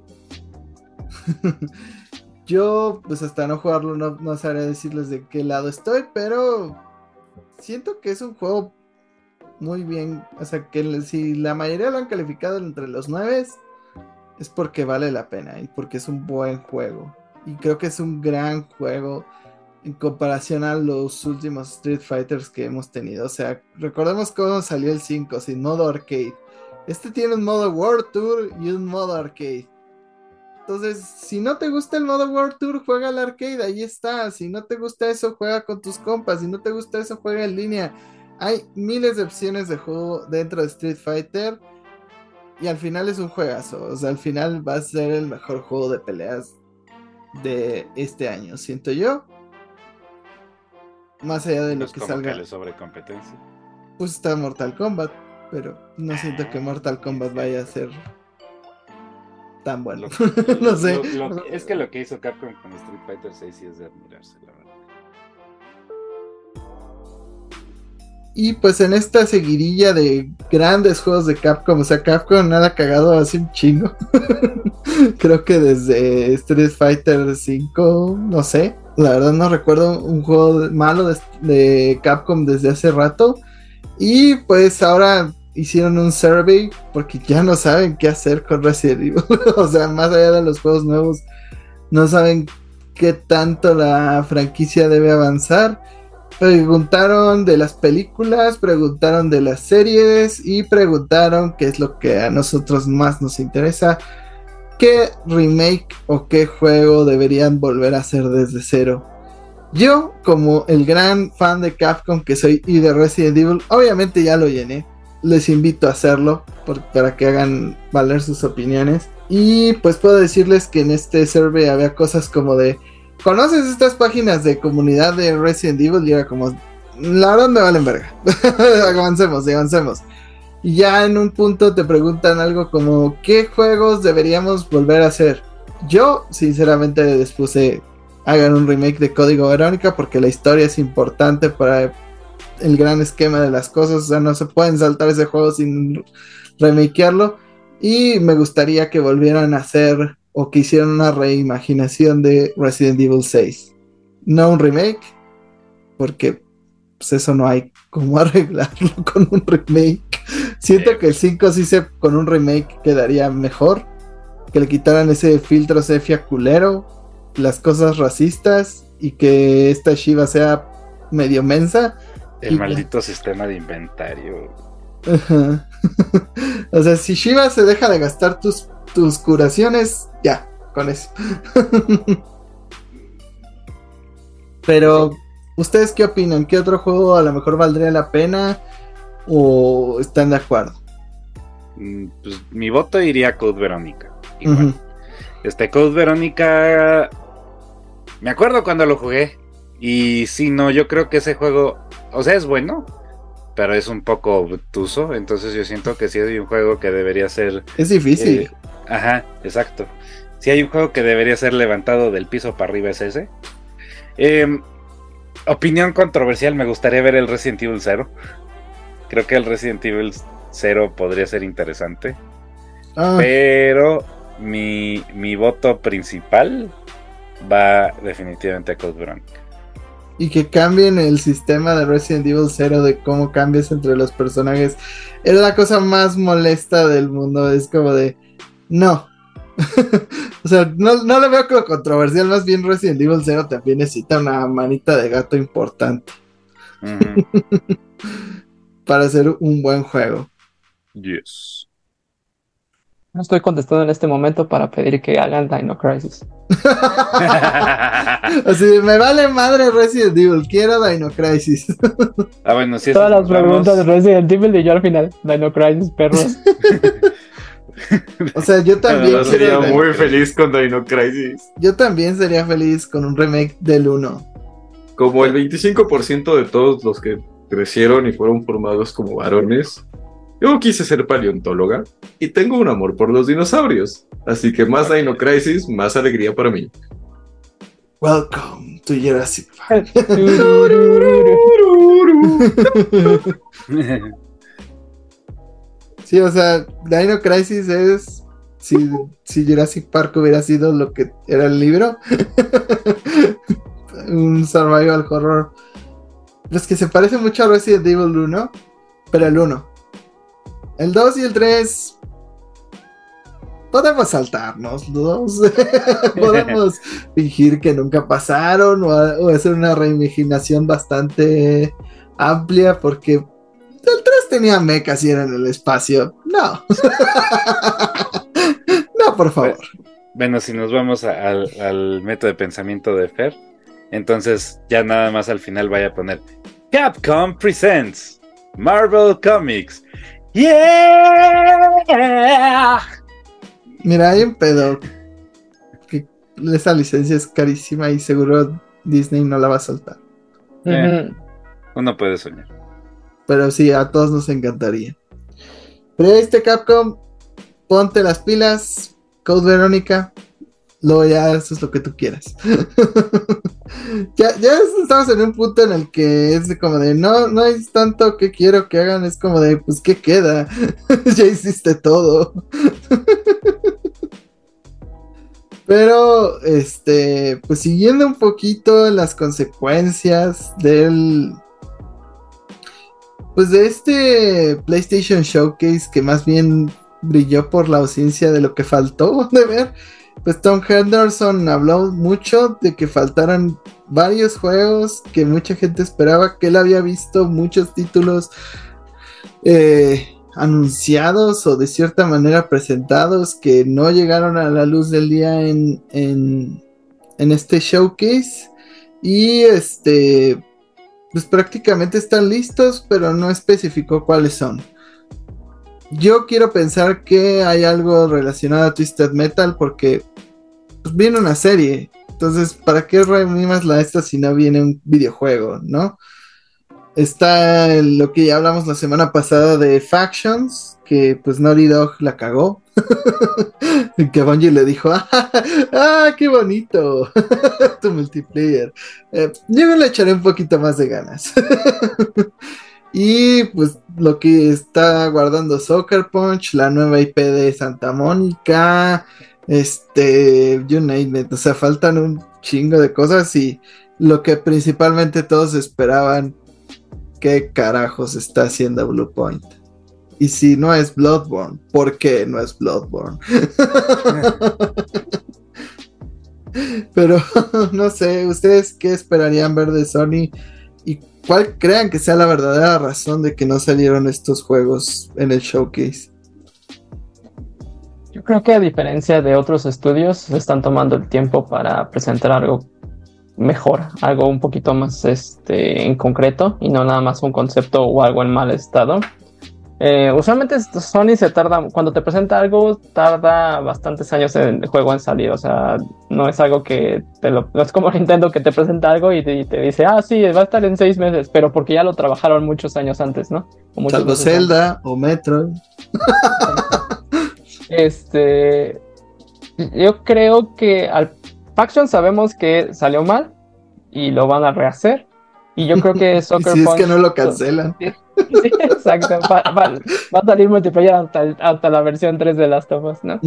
Yo, pues hasta no jugarlo, no, no sabré decirles de qué lado estoy, pero siento que es un juego muy bien. O sea, que si la mayoría lo han calificado entre los nueve, es porque vale la pena y porque es un buen juego. Y creo que es un gran juego en comparación a los últimos Street Fighters que hemos tenido. O sea, recordemos cómo salió el 5 sin modo arcade. Este tiene un modo World Tour y un modo arcade. Entonces, si no te gusta el modo World Tour, juega al arcade, ahí está. Si no te gusta eso, juega con tus compas. Si no te gusta eso, juega en línea. Hay miles de opciones de juego dentro de Street Fighter. Y al final es un juegazo. O sea, al final va a ser el mejor juego de peleas de este año, siento yo. Más allá de No lo es que como salga, que le sobre competencia. pues está Mortal Kombat. Pero no siento que Mortal Kombat vaya a ser tan bueno. Lo- no sé. lo- lo- es que lo que hizo Capcom con Street Fighter 6 sí es de admirarse, la verdad. Y pues en esta seguidilla de grandes juegos de Capcom, o sea, Capcom nada cagado hace un chingo. Creo que desde Street Fighter 5, no sé, la verdad no recuerdo un juego malo de Capcom desde hace rato. Y pues ahora hicieron un survey porque ya no saben qué hacer con Resident Evil. o sea, más allá de los juegos nuevos, no saben qué tanto la franquicia debe avanzar. Preguntaron de las películas, preguntaron de las series y preguntaron qué es lo que a nosotros más nos interesa. ¿Qué remake o qué juego deberían volver a hacer desde cero? Yo, como el gran fan de Capcom que soy y de Resident Evil, obviamente ya lo llené. Les invito a hacerlo para que hagan valer sus opiniones. Y pues puedo decirles que en este survey había cosas como de ¿Conoces estas páginas de comunidad de Resident Evil? Y era como, la verdad me valen verga. avancemos, avancemos. Y ya en un punto te preguntan algo como, ¿qué juegos deberíamos volver a hacer? Yo, sinceramente, les puse, hagan un remake de Código Verónica porque la historia es importante para el gran esquema de las cosas. O sea, no se pueden saltar ese juego sin remakearlo. Y me gustaría que volvieran a hacer o que hicieran una reimaginación de Resident Evil 6. No un remake, porque pues eso no hay cómo arreglarlo con un remake. Siento que el 5 sí se con un remake quedaría mejor. Que le quitaran ese filtro sepia culero, las cosas racistas y que esta Shiva sea medio mensa. El maldito sistema de inventario. o sea, si Shiva se deja de gastar tus tus curaciones, ya, con eso. Pero, ¿ustedes qué opinan? ¿Qué otro juego a lo mejor valdría la pena? ¿O están de acuerdo? Mm, pues mi voto iría a Code Verónica. Este Code Verónica. Me acuerdo cuando lo jugué. Y sí, no, yo creo que ese juego. O sea, es bueno pero es un poco obtuso, entonces yo siento que sí hay un juego que debería ser... Es difícil. Eh, ajá, exacto. Si hay un juego que debería ser levantado del piso para arriba es ese. Em, opinión controversial, me gustaría ver el Resident Evil 0. Creo que el Resident Evil 0 podría ser interesante. Ah. Pero mi, mi voto principal va definitivamente a Code Veronica y que cambien el sistema de Resident Evil 0 de cómo cambias entre los personajes es la cosa más molesta del mundo. Es como de no. o sea, no, no lo veo como controversial, más bien Resident Evil 0 también necesita una manita de gato importante. Para hacer un buen juego. Yes. No estoy contestando en este momento para pedir que hagan Dino Crisis. Así, me vale madre Resident Evil, quiero Dino Crisis. ah, bueno, sí. Todas las preguntas de Resident Evil y yo al final, Dino Crisis, perros. o sea, yo también sería muy feliz con Dino Crisis. Yo también sería feliz con un remake del 1. Como el 25% de todos los que crecieron y fueron formados como varones yo quise ser paleontóloga y tengo un amor por los dinosaurios, así que más Dino Crisis, más alegría para mí. Welcome to Jurassic Park. sí, o sea, Dino Crisis es si, si Jurassic Park hubiera sido lo que era el libro, un survival horror. Es que se parece mucho a Resident Evil 1, pero el 1. El 2 y el 3 podemos saltarnos, los podemos fingir que nunca pasaron o, hacer una reimaginación bastante amplia porque el 3 tenía mecas y era en el espacio. No. no, por favor. Bueno, si nos vamos al, al método de pensamiento de Fer, entonces ya nada más al final vaya a poner Capcom Presents Marvel Comics ¡Yeah! Mira, hay un pedo. Que esa licencia es carísima y seguro Disney no la va a soltar. Eh, uno puede soñar. Pero sí, a todos nos encantaría. Pero este Capcom, ponte las pilas. Code Verónica, luego ya eso es lo que tú quieras. ya, estamos en un punto en el que es como de no, no es tanto que quiero que hagan, es como de pues qué queda, ya hiciste todo. Pero, este, pues siguiendo un poquito las consecuencias del pues de este PlayStation Showcase que más bien brilló por la ausencia de lo que faltó de ver, pues Tom Henderson habló mucho de que faltaran varios juegos que mucha gente esperaba, que él había visto muchos títulos eh, anunciados o de cierta manera presentados que no llegaron a la luz del día en, en este showcase. Y este, pues prácticamente están listos, pero no especificó cuáles son. Yo quiero pensar que hay algo relacionado a Twisted Metal porque pues, viene una serie. Entonces, ¿para qué reanimas la esta si no viene un videojuego, no? Está lo que ya hablamos la semana pasada de Factions, que pues Naughty Dog la cagó. que Bungie le dijo, ¡ah, qué bonito! tu multiplayer. Eh, yo me le echaré un poquito más de ganas. y pues lo que está guardando Soccer Punch, la nueva IP de Santa Mónica, este, you name it. O sea, faltan un chingo de cosas y lo que principalmente todos esperaban ¿qué carajos está haciendo Blue Point? Y si no es Bloodborne, ¿por qué no es Bloodborne? Pero no sé, ¿ustedes qué esperarían ver de Sony? ¿Y cuál crean que sea la verdadera razón de que no salieron estos juegos en el showcase? Yo creo que a diferencia de otros estudios, están tomando el tiempo para presentar algo mejor, algo un poquito más este, en concreto y no nada más un concepto o algo en mal estado. Eh, usualmente Sony se tarda, cuando te presenta algo, tarda bastantes años en el juego en salir, o sea, no es algo que te lo, no es como Nintendo que te presenta algo y te, dice, ah, sí, va a estar en seis meses, pero porque ya lo trabajaron muchos años antes, ¿no? O Salvo Zelda o Metro. este, yo creo que al Faction sabemos que salió mal y lo van a rehacer. Y yo creo que Soccer si es que no lo cancelan. Sí, exacto. Va, a salir multiplayer hasta, la versión 3 de Last of Us, ¿no?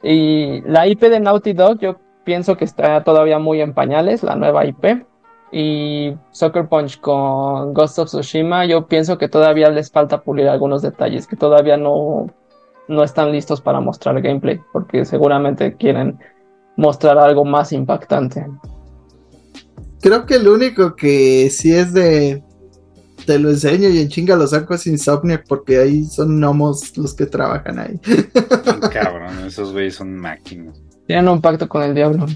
Y la IP de Naughty Dog, yo pienso que está todavía muy en pañales, la nueva IP. Y Soccer Punch con Ghost of Tsushima, yo pienso que todavía les falta pulir algunos detalles, que todavía no, no están listos para mostrar gameplay, porque seguramente quieren mostrar algo más impactante. Creo que el único que sí es de te lo enseño y en chinga lo saco es Insomniac porque ahí son gnomos los que trabajan ahí. Cabrón, esos güeyes son máquinas. Tienen un pacto con el diablo.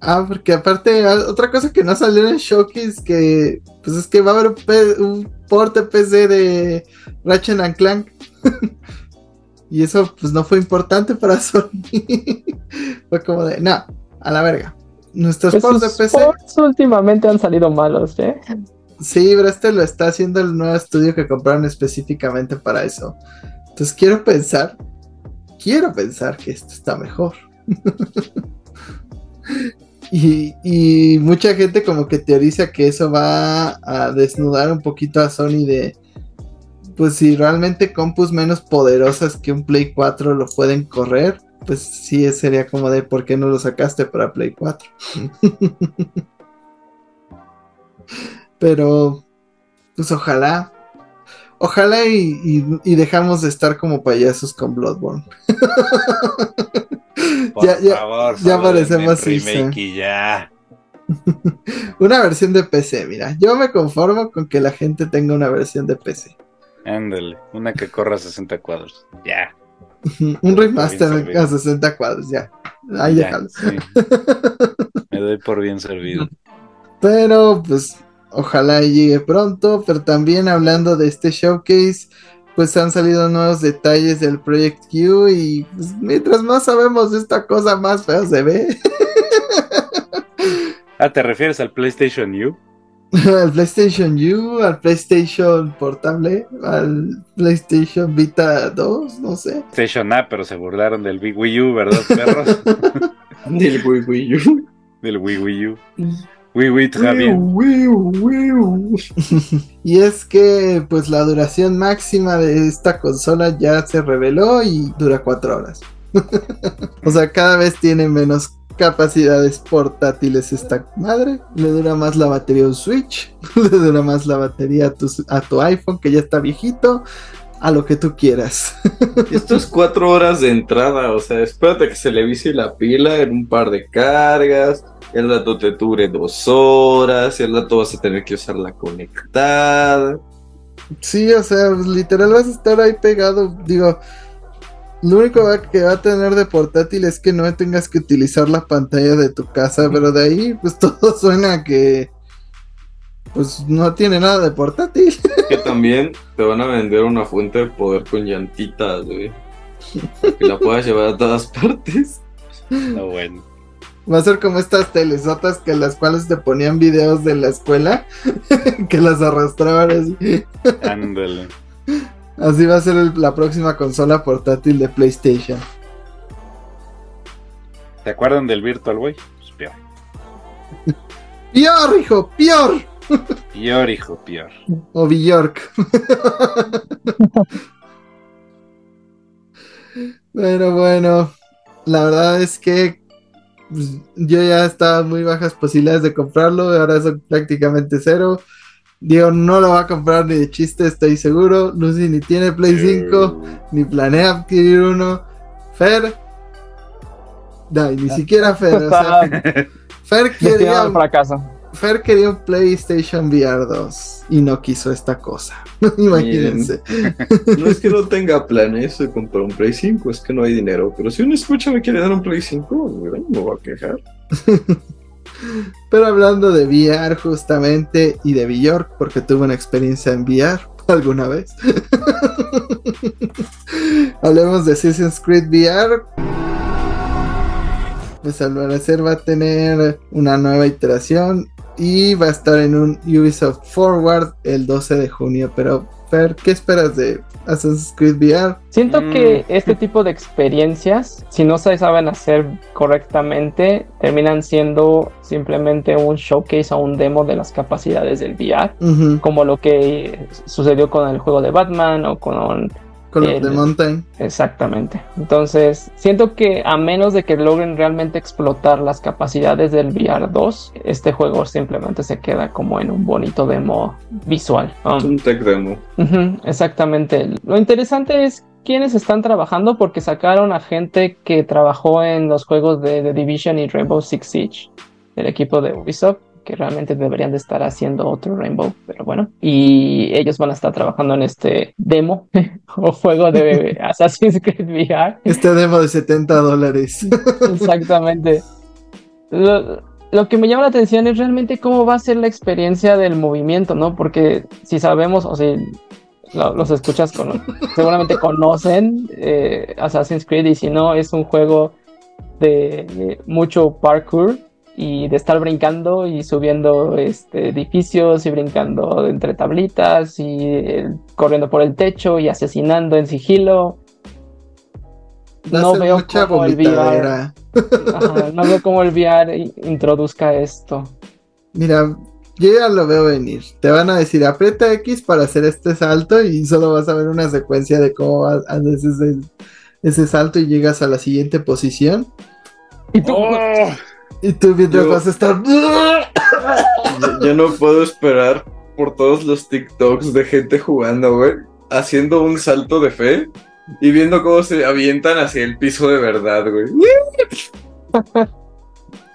Ah, porque aparte, ah, otra cosa que no salió en el showcase que pues es que va a haber un, porte PC de Ratchet and Clank. y eso pues no fue importante para Sony. fue como de, no, a la verga. Nuestros pues ports de PC. últimamente han salido malos, ¿eh? Sí, pero este lo está haciendo el nuevo estudio que compraron específicamente para eso. Entonces quiero pensar, quiero pensar que esto está mejor. y, mucha gente como que teoriza que eso va a desnudar un poquito a Sony de, pues si realmente compus menos poderosas que un Play 4 lo pueden correr, pues sí sería como de por qué no lo sacaste para Play 4. Pero, pues ojalá. Ojalá y, dejamos de estar como payasos con Bloodborne. ya, ya, ya parecemos ya. una versión de PC, mira. Yo me conformo con que la gente tenga una versión de PC. Ándale, una que corra a 60 cuadros. Ya. Un remaster a 60 cuadros, ya. Ahí déjalo. Me doy por bien servido. Pero, pues, ojalá llegue pronto, pero también hablando de este showcase, pues han salido nuevos detalles del Project Q y pues, mientras más sabemos de esta cosa, más feo se ve. ah, ¿te refieres al PlayStation U? al PlayStation U, al PlayStation Portable, al PlayStation Vita 2, no sé. PlayStation A, pero se burlaron del Wii U, ¿verdad, perros? del Wii Wii U. Del Wii Wii U. y es que pues la duración máxima de esta consola ya se reveló y dura cuatro horas. O sea, cada vez tiene menos capacidades portátiles esta madre. Le dura más la batería a un Switch. Le dura más la batería a tu, a tu iPhone que ya está viejito. A lo que tú quieras. Esto es cuatro horas de entrada, o sea, espérate que se le vise la pila en un par de cargas, el rato te dure dos horas, el rato vas a tener que usarla conectada. Sí, o sea, literal vas a estar ahí pegado. Digo, lo único que va a tener de portátil es que no tengas que utilizar la pantalla de tu casa, pero de ahí, pues todo suena que. Pues no tiene nada de portátil. Que también te van a vender una fuente de poder con llantitas, güey. Que la puedas llevar a todas partes. No, bueno. Va a ser como estas telesotas que las cuales te ponían videos de la escuela, que las arrastraban así. Ándale. Así va a ser el- la próxima consola portátil de PlayStation. ¿Se acuerdan del Virtual Boy? Pues peor. ¡Pior, hijo! ¡Pior! Peor, hijo, peor. O Bjork. Pero bueno, la verdad es que pues, yo ya estaba muy bajas posibilidades de comprarlo, ahora son prácticamente cero. Diego no lo va a comprar ni de chiste, estoy seguro. Lucy ni tiene Play 5, ni planea adquirir uno. Fer, no, y ni siquiera Fer. o sea, Fer quería, fracaso. Fer quería un PlayStation VR 2 y no quiso esta cosa. Imagínense. No es que no tenga planes de comprar un Play 5, es que no hay dinero. Pero si un escucha me quiere dar un Play 5, güey, no me voy a quejar. Pero hablando de VR justamente y de Bjork, porque tuve una experiencia en VR alguna vez. Hablemos de Assassin's Creed VR. Pues al parecer va a tener una nueva iteración y va a estar en un Ubisoft Forward el 12 de junio. Pero, Fer, ¿qué esperas de Assassin's Creed VR? Siento Mm. que este tipo de experiencias, si no se saben hacer correctamente, terminan siendo simplemente un showcase o un demo de las capacidades del VR, como lo que sucedió con el juego de Batman o con Con los El- de Mountain. Exactamente. Entonces, siento que a menos de que logren realmente explotar las capacidades del VR 2, este juego simplemente se queda como en un bonito demo visual. Es Um, un tech demo. exactamente. Lo interesante es quiénes están trabajando porque sacaron a gente que trabajó en los juegos de The Division y Rainbow Six Siege del equipo de Ubisoft que realmente deberían de estar haciendo otro Rainbow, pero bueno, y ellos van a estar trabajando en este demo o juego de Assassin's Creed VR. Este demo de 70 dólares. Exactamente. Lo, lo que me llama la atención es realmente cómo va a ser la experiencia del movimiento, ¿no? Porque si sabemos, o si lo- los escuchas, con, seguramente conocen eh, Assassin's Creed y si no, es un juego de, de mucho parkour y de estar brincando y subiendo este, edificios y brincando entre tablitas y eh, corriendo por el techo y asesinando en sigilo. No veo mucha cómo el VR. Ajá, no veo cómo el VR introduzca esto. Mira, yo ya lo veo venir. Te van a decir, aprieta X para hacer este salto y solo vas a ver una secuencia de cómo ha- haces ese, ese salto y llegas a la siguiente posición. Y tú, ¡Oh! Y tú mientras Yo- vas a estar... Ya no puedo esperar por todos los TikToks de gente jugando, güey. Haciendo un salto de fe y viendo cómo se avientan hacia el piso de verdad, güey.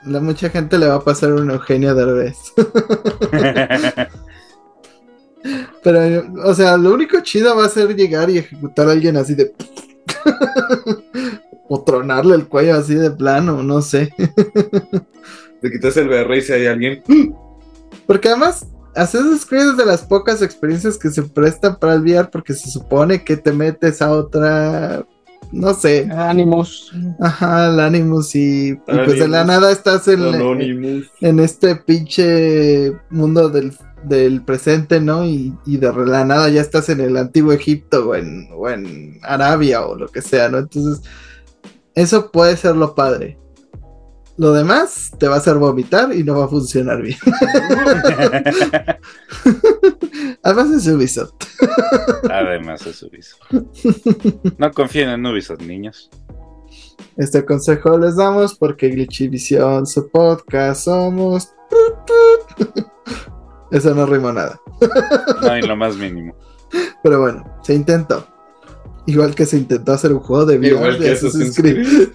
A mucha gente le va a pasar un Eugenio Derbez. Pero, o sea, lo único chido va a ser llegar y ejecutar a alguien así de... o tronarle el cuello así de plano, no sé. Te quitas el VR y si hay alguien. Porque además, Assassin's Creed es de las pocas experiencias que se prestan para el VR porque se supone que te metes a otra, no sé, Animus. ajá, el Animus y, y pues de la nada estás en, Anonymous. en este pinche mundo del, del presente, ¿no? Y, y de la nada ya estás en el antiguo Egipto o en, o en Arabia o lo que sea, ¿no? Entonces, eso puede ser lo padre. Lo demás te va a hacer vomitar y no va a funcionar bien. Además es Ubisoft. Además es Ubisoft. No confíen en Ubisoft, niños. Este consejo les damos porque Glitchivisión, su podcast, somos. Eso no rima nada. No hay lo más mínimo. Pero bueno, se intentó. Igual que se intentó hacer un juego de VR Igual de que Assassin's Creed.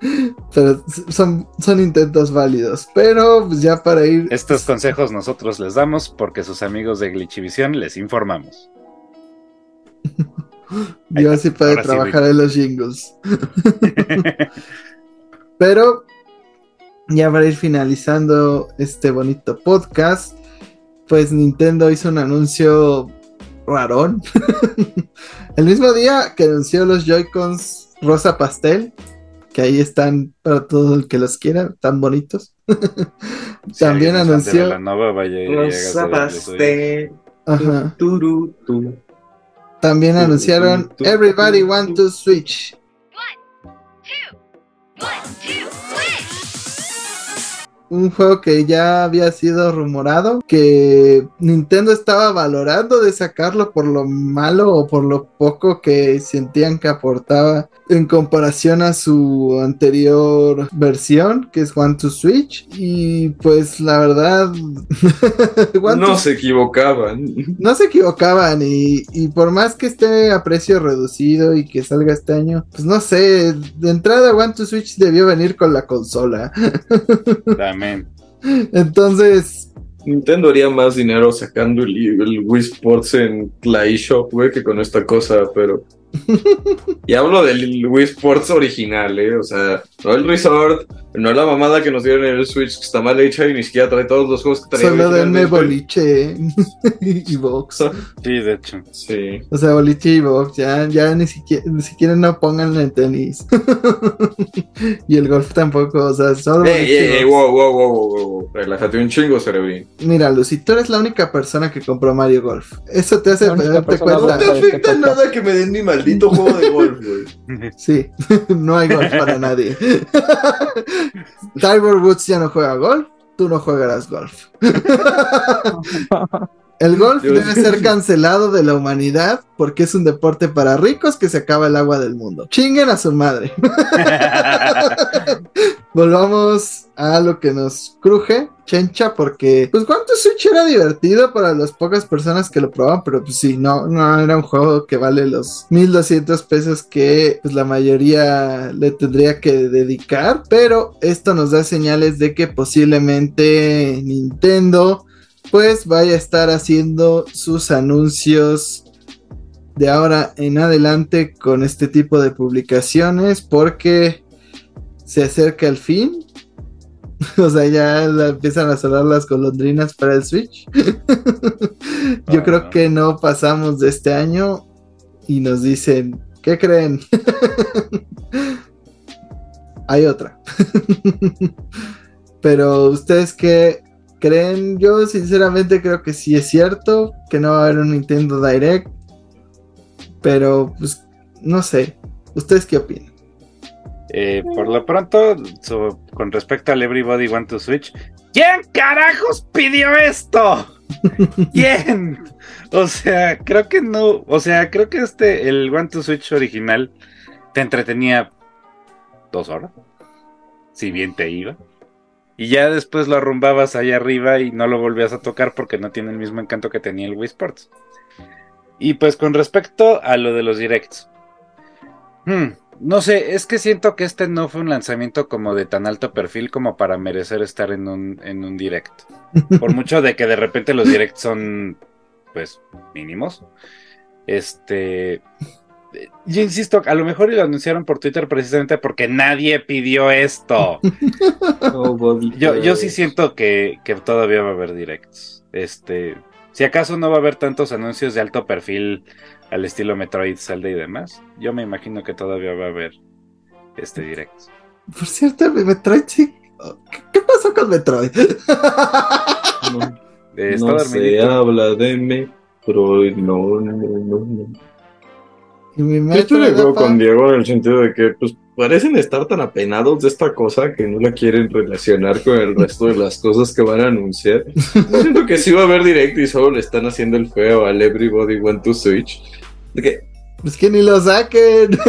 Pero son, son intentos válidos. Pero pues, ya para ir. Estos consejos nosotros les damos porque sus amigos de Glitchivisión les informamos. Dios sí puede Ahora sí, trabajar en los jingles. Pero ya para ir finalizando este bonito podcast, pues Nintendo hizo un anuncio rarón. El mismo día que anunció los Joy-Cons rosa pastel, que ahí están para todo el que los quiera, tan bonitos. Si También anunció. Vaya y Rosa pastel. Ajá. Turu. También Tu, anunciaron tu, tu, Everybody tu, Want tu. to Switch. Un juego que ya había sido rumorado, que Nintendo estaba valorando de sacarlo por lo malo o por lo poco que sentían que aportaba en comparación a su anterior versión, que es One to Switch. Y pues la verdad, One No to- se equivocaban. no se equivocaban y, y por más que esté a precio reducido y que salga este año, pues no sé, de entrada One to Switch debió venir con la consola. También. Entonces, Nintendo haría más dinero sacando el, el Wii Sports en la eShop, güey, que con esta cosa, pero. y hablo del Wii Sports original, ¿eh? O sea, no el Resort, no la mamada que nos dieron en el Switch, que está mal hecha y ni siquiera trae todos los juegos que traía. solo denme boliche y box. Sí, de hecho. Sí. O sea, boliche y box, ya, ya ni siquiera, ni siquiera no pongan el tenis. y el golf tampoco, o sea, solo Ey, boliche ey, ey, wow, wow, wow, wow, wow. Relájate un chingo, cerebrín. Mira, Lucy, tú eres la única persona que compró Mario Golf. Eso te hace darte cuenta. blanca. ¿Sabes qué toca? que me den mi maldito juego de golf, güey. Sí, no hay golf para nadie. Tiger Woods ya no juega golf, tú no jugarás golf. El golf Dios. debe ser cancelado de la humanidad porque es un deporte para ricos que se acaba el agua del mundo. Chinguen a su madre. Volvamos a lo que nos cruje, Chencha, porque pues cuánto Switch era divertido para las pocas personas que lo probaban, pero pues sí, no, no era un juego que vale los 1200 pesos que pues la mayoría le tendría que dedicar, pero esto nos da señales de que posiblemente Nintendo pues vaya a estar haciendo sus anuncios de ahora en adelante con este tipo de publicaciones porque se acerca el fin. O sea, ya la- empiezan a sonar las golondrinas para el Switch. Yo Ah. creo que no pasamos de este año y nos dicen, ¿qué creen? Hay otra. Pero ustedes qué creen? Yo sinceramente creo que sí es cierto que no va a haber un Nintendo Direct. Pero pues no sé. ¿Ustedes qué opinan? Eh, por lo pronto, so- con respecto al Everybody Want to Switch, ¿quién carajos pidió esto? ¿Quién? O sea, creo que no, o sea, creo que este, el Want to Switch original, te entretenía dos horas, si bien te iba. Y ya después lo arrumbabas allá arriba y no lo volvías a tocar porque no tiene el mismo encanto que tenía el Wii Sports. Y pues con respecto a lo de los directs. Hmm, no sé, es que siento que este no fue un lanzamiento como de tan alto perfil como para merecer estar en un, en un direct. Por mucho de que de repente los directs son, pues, mínimos. Este. Yo insisto, a lo mejor lo anunciaron por Twitter precisamente porque nadie pidió esto. Yo, yo sí siento que, que todavía va a haber directs. Este, si acaso no va a haber tantos anuncios de alto perfil al estilo Metroid, Zelda y demás, yo me imagino que todavía va a haber este directs. Por cierto, Metroid sí. ¿Qué, pasó con Metroid? No, no se habla de Metroid, no, no, no. Y mi Yo estoy de acuerdo con Diego en el sentido de que pues parecen estar tan apenados de esta cosa que no la quieren relacionar con el resto de las cosas que van a anunciar. Yo siento que sí va a haber directo y solo le están haciendo el feo al Everybody Want to Switch. De que Pues que ni lo saquen.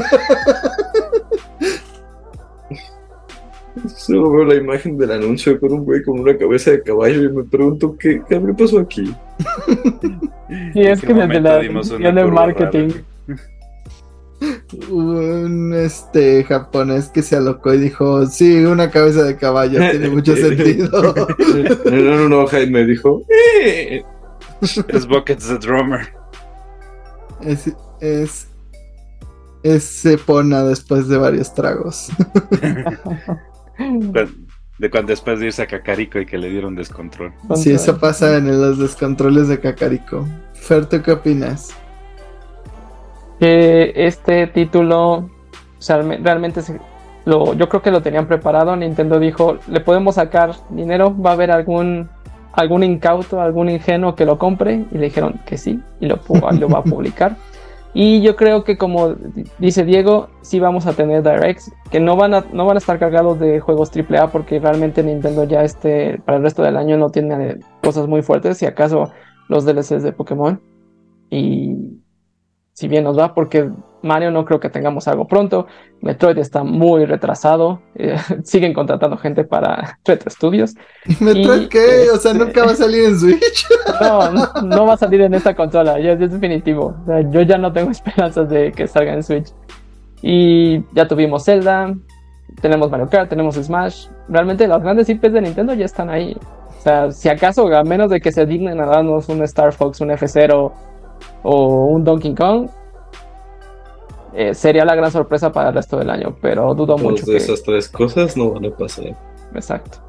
Solo veo la imagen del anuncio con un güey con una cabeza de caballo y me pregunto qué, qué pasó aquí. Y es ¿En que desde la dirección de marketing. Un este japonés que se alocó y dijo, sí, una cabeza de caballo, tiene mucho sentido. No, no, no, Jaime dijo, "Eh". Es Buckets the Drummer. es, es, es Sepona después de varios tragos. De cuando después de irse a Cacarico y que le dieron descontrol. Sí, eso pasa en los descontroles de Kakariko. Fer, ¿tú qué opinas? Que este título o sea, realme- realmente se- lo, yo creo que lo tenían preparado. Nintendo dijo, le podemos sacar dinero, va a haber algún algún incauto, algún ingenuo que lo compre y le dijeron que sí y lo, lo va a publicar. Y yo creo que como dice Diego, sí vamos a tener directs que no van a no van a estar cargados de juegos AAA porque realmente Nintendo ya este para el resto del año no tiene cosas muy fuertes, si acaso los DLCs de Pokémon y si bien nos va, porque Mario no creo que tengamos algo pronto. Metroid está muy retrasado. eh, siguen contratando gente para Retro Studios. ¿Metroid qué? O sea, este- nunca va a salir en Switch. No, no, no va a salir en esta consola, ya es definitivo. O sea, yo ya no tengo esperanzas de que salga en Switch. Y ya tuvimos Zelda, tenemos Mario Kart, tenemos Smash. Realmente las grandes IPs de Nintendo ya están ahí. O sea, si acaso, a menos de que se dignen a darnos un Star Fox, un F0 o un Donkey Kong, eh, sería la gran sorpresa para el resto del año. Pero dudo Dos mucho de que. esas tres cosas no van a pasar. Exacto.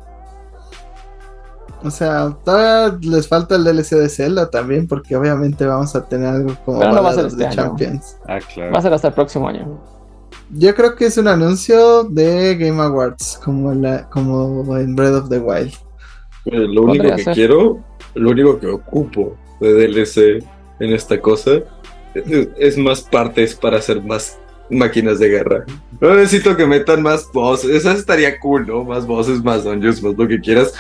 O sea, todavía les falta el DLC de Zelda también, porque obviamente vamos a tener algo como Pero no va a ser Ballad of este año. Champions. Ah, claro. Va a ser hasta el próximo año. Yo creo que es un anuncio de Game Awards, como, en la, como en Breath of the Wild. Lo único que ser. quiero, lo único que ocupo de DLC en esta cosa es, es más partes para hacer más máquinas de guerra. No necesito que metan más bosses, eso estaría cool, ¿no? Más bosses, más dungeons, más lo que quieras.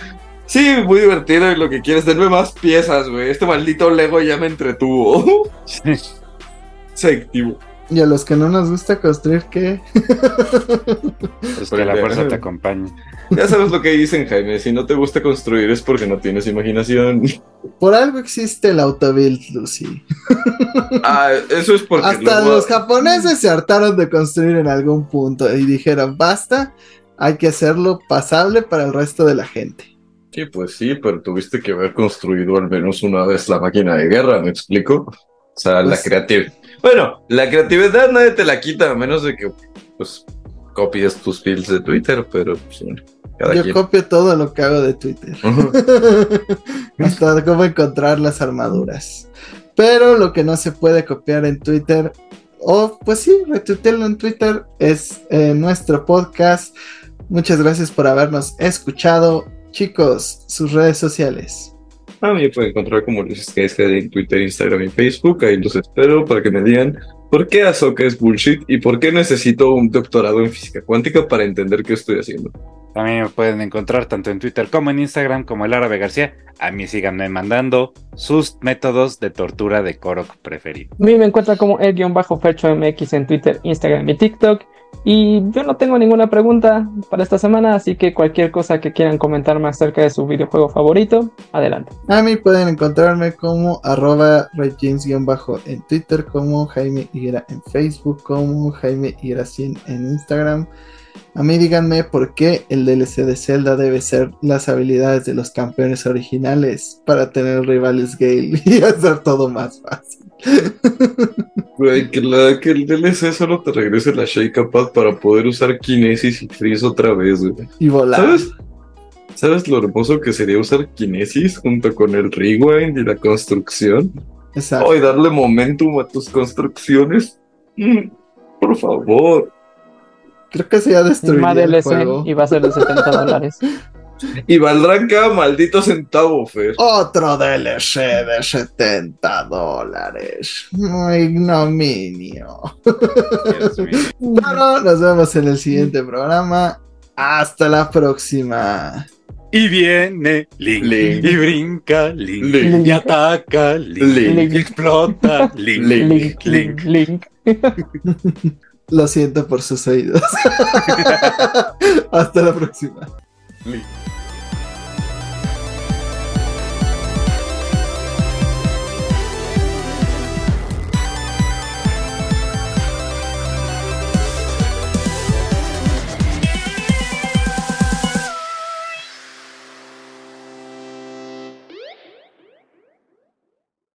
Sí, muy divertido y lo que quieras, denme más piezas, güey. Este maldito Lego ya me entretuvo. Se activo. Y a los que no nos gusta construir, ¿qué? Pues que la fuerza te acompañe. Ya sabes lo que dicen, Jaime. Si no te gusta construir es porque no tienes imaginación. Por algo existe el autobuild, Lucy. Ah, eso es porque Hasta luego- los japoneses se hartaron de construir en algún punto y dijeron, basta, hay que hacerlo pasable para el resto de la gente. Sí, pues sí, pero tuviste que haber construido al menos una vez la máquina de guerra, ¿me explico? O sea, la Pues- creatividad. Bueno, la creatividad nadie te la quita a menos de que, pues, copies tus feeds de Twitter, pero, pues, bueno, cada Yo quien. copio todo lo que hago de Twitter. Hasta cómo encontrar las armaduras. Pero lo que no se puede copiar en Twitter, o pues sí, retuitearlo en Twitter, es eh, nuestro podcast. Muchas gracias por habernos escuchado. Chicos, sus redes sociales. A mí me pueden encontrar como Luis Skyska en Twitter, Instagram y Facebook. Ahí los espero para que me digan por qué Ahsoka es bullshit y por qué necesito un doctorado en física cuántica para entender qué estoy haciendo. También me pueden encontrar tanto en Twitter como en Instagram como el árabe García. A mí síganme mandando sus métodos de tortura de Korok preferido. A mí me encuentra como el guion bajo Fercho MX en Twitter, Instagram y TikTok. Y yo no tengo ninguna pregunta para esta semana, así que cualquier cosa que quieran comentarme acerca de su videojuego favorito, adelante. A mí pueden encontrarme como arroba bajo en Twitter, como Jaime Higuera en Facebook, como Jaime Higuera 100 en Instagram. A mí díganme por qué el DLC de Zelda debe ser las habilidades de los campeones originales para tener rivales Gale y hacer todo más fácil. Güey, que, la, que el DLC solo te regrese la Shake Pad para poder usar Kinesis y Freeze otra vez, güey. Y volar. ¿Sabes? ¿Sabes lo hermoso que sería usar Kinesis junto con el Rewind y la construcción? Exacto. Oh, y darle momentum a tus construcciones. Mm, por favor. Creo que se ya Más destruiría el DLC juego. y va a ser de 70 dólares. Y valdrán cada maldito centavo, Fer. Otro DLC de 70 dólares. Ignominio. Bueno, nos vemos en el siguiente programa. Hasta la próxima. Y viene Link, Link. y brinca Link, Link. y ataca Link, Link. y explota Link, Link. Link, Link. Lo siento por sus oídos. Hasta la próxima. Link.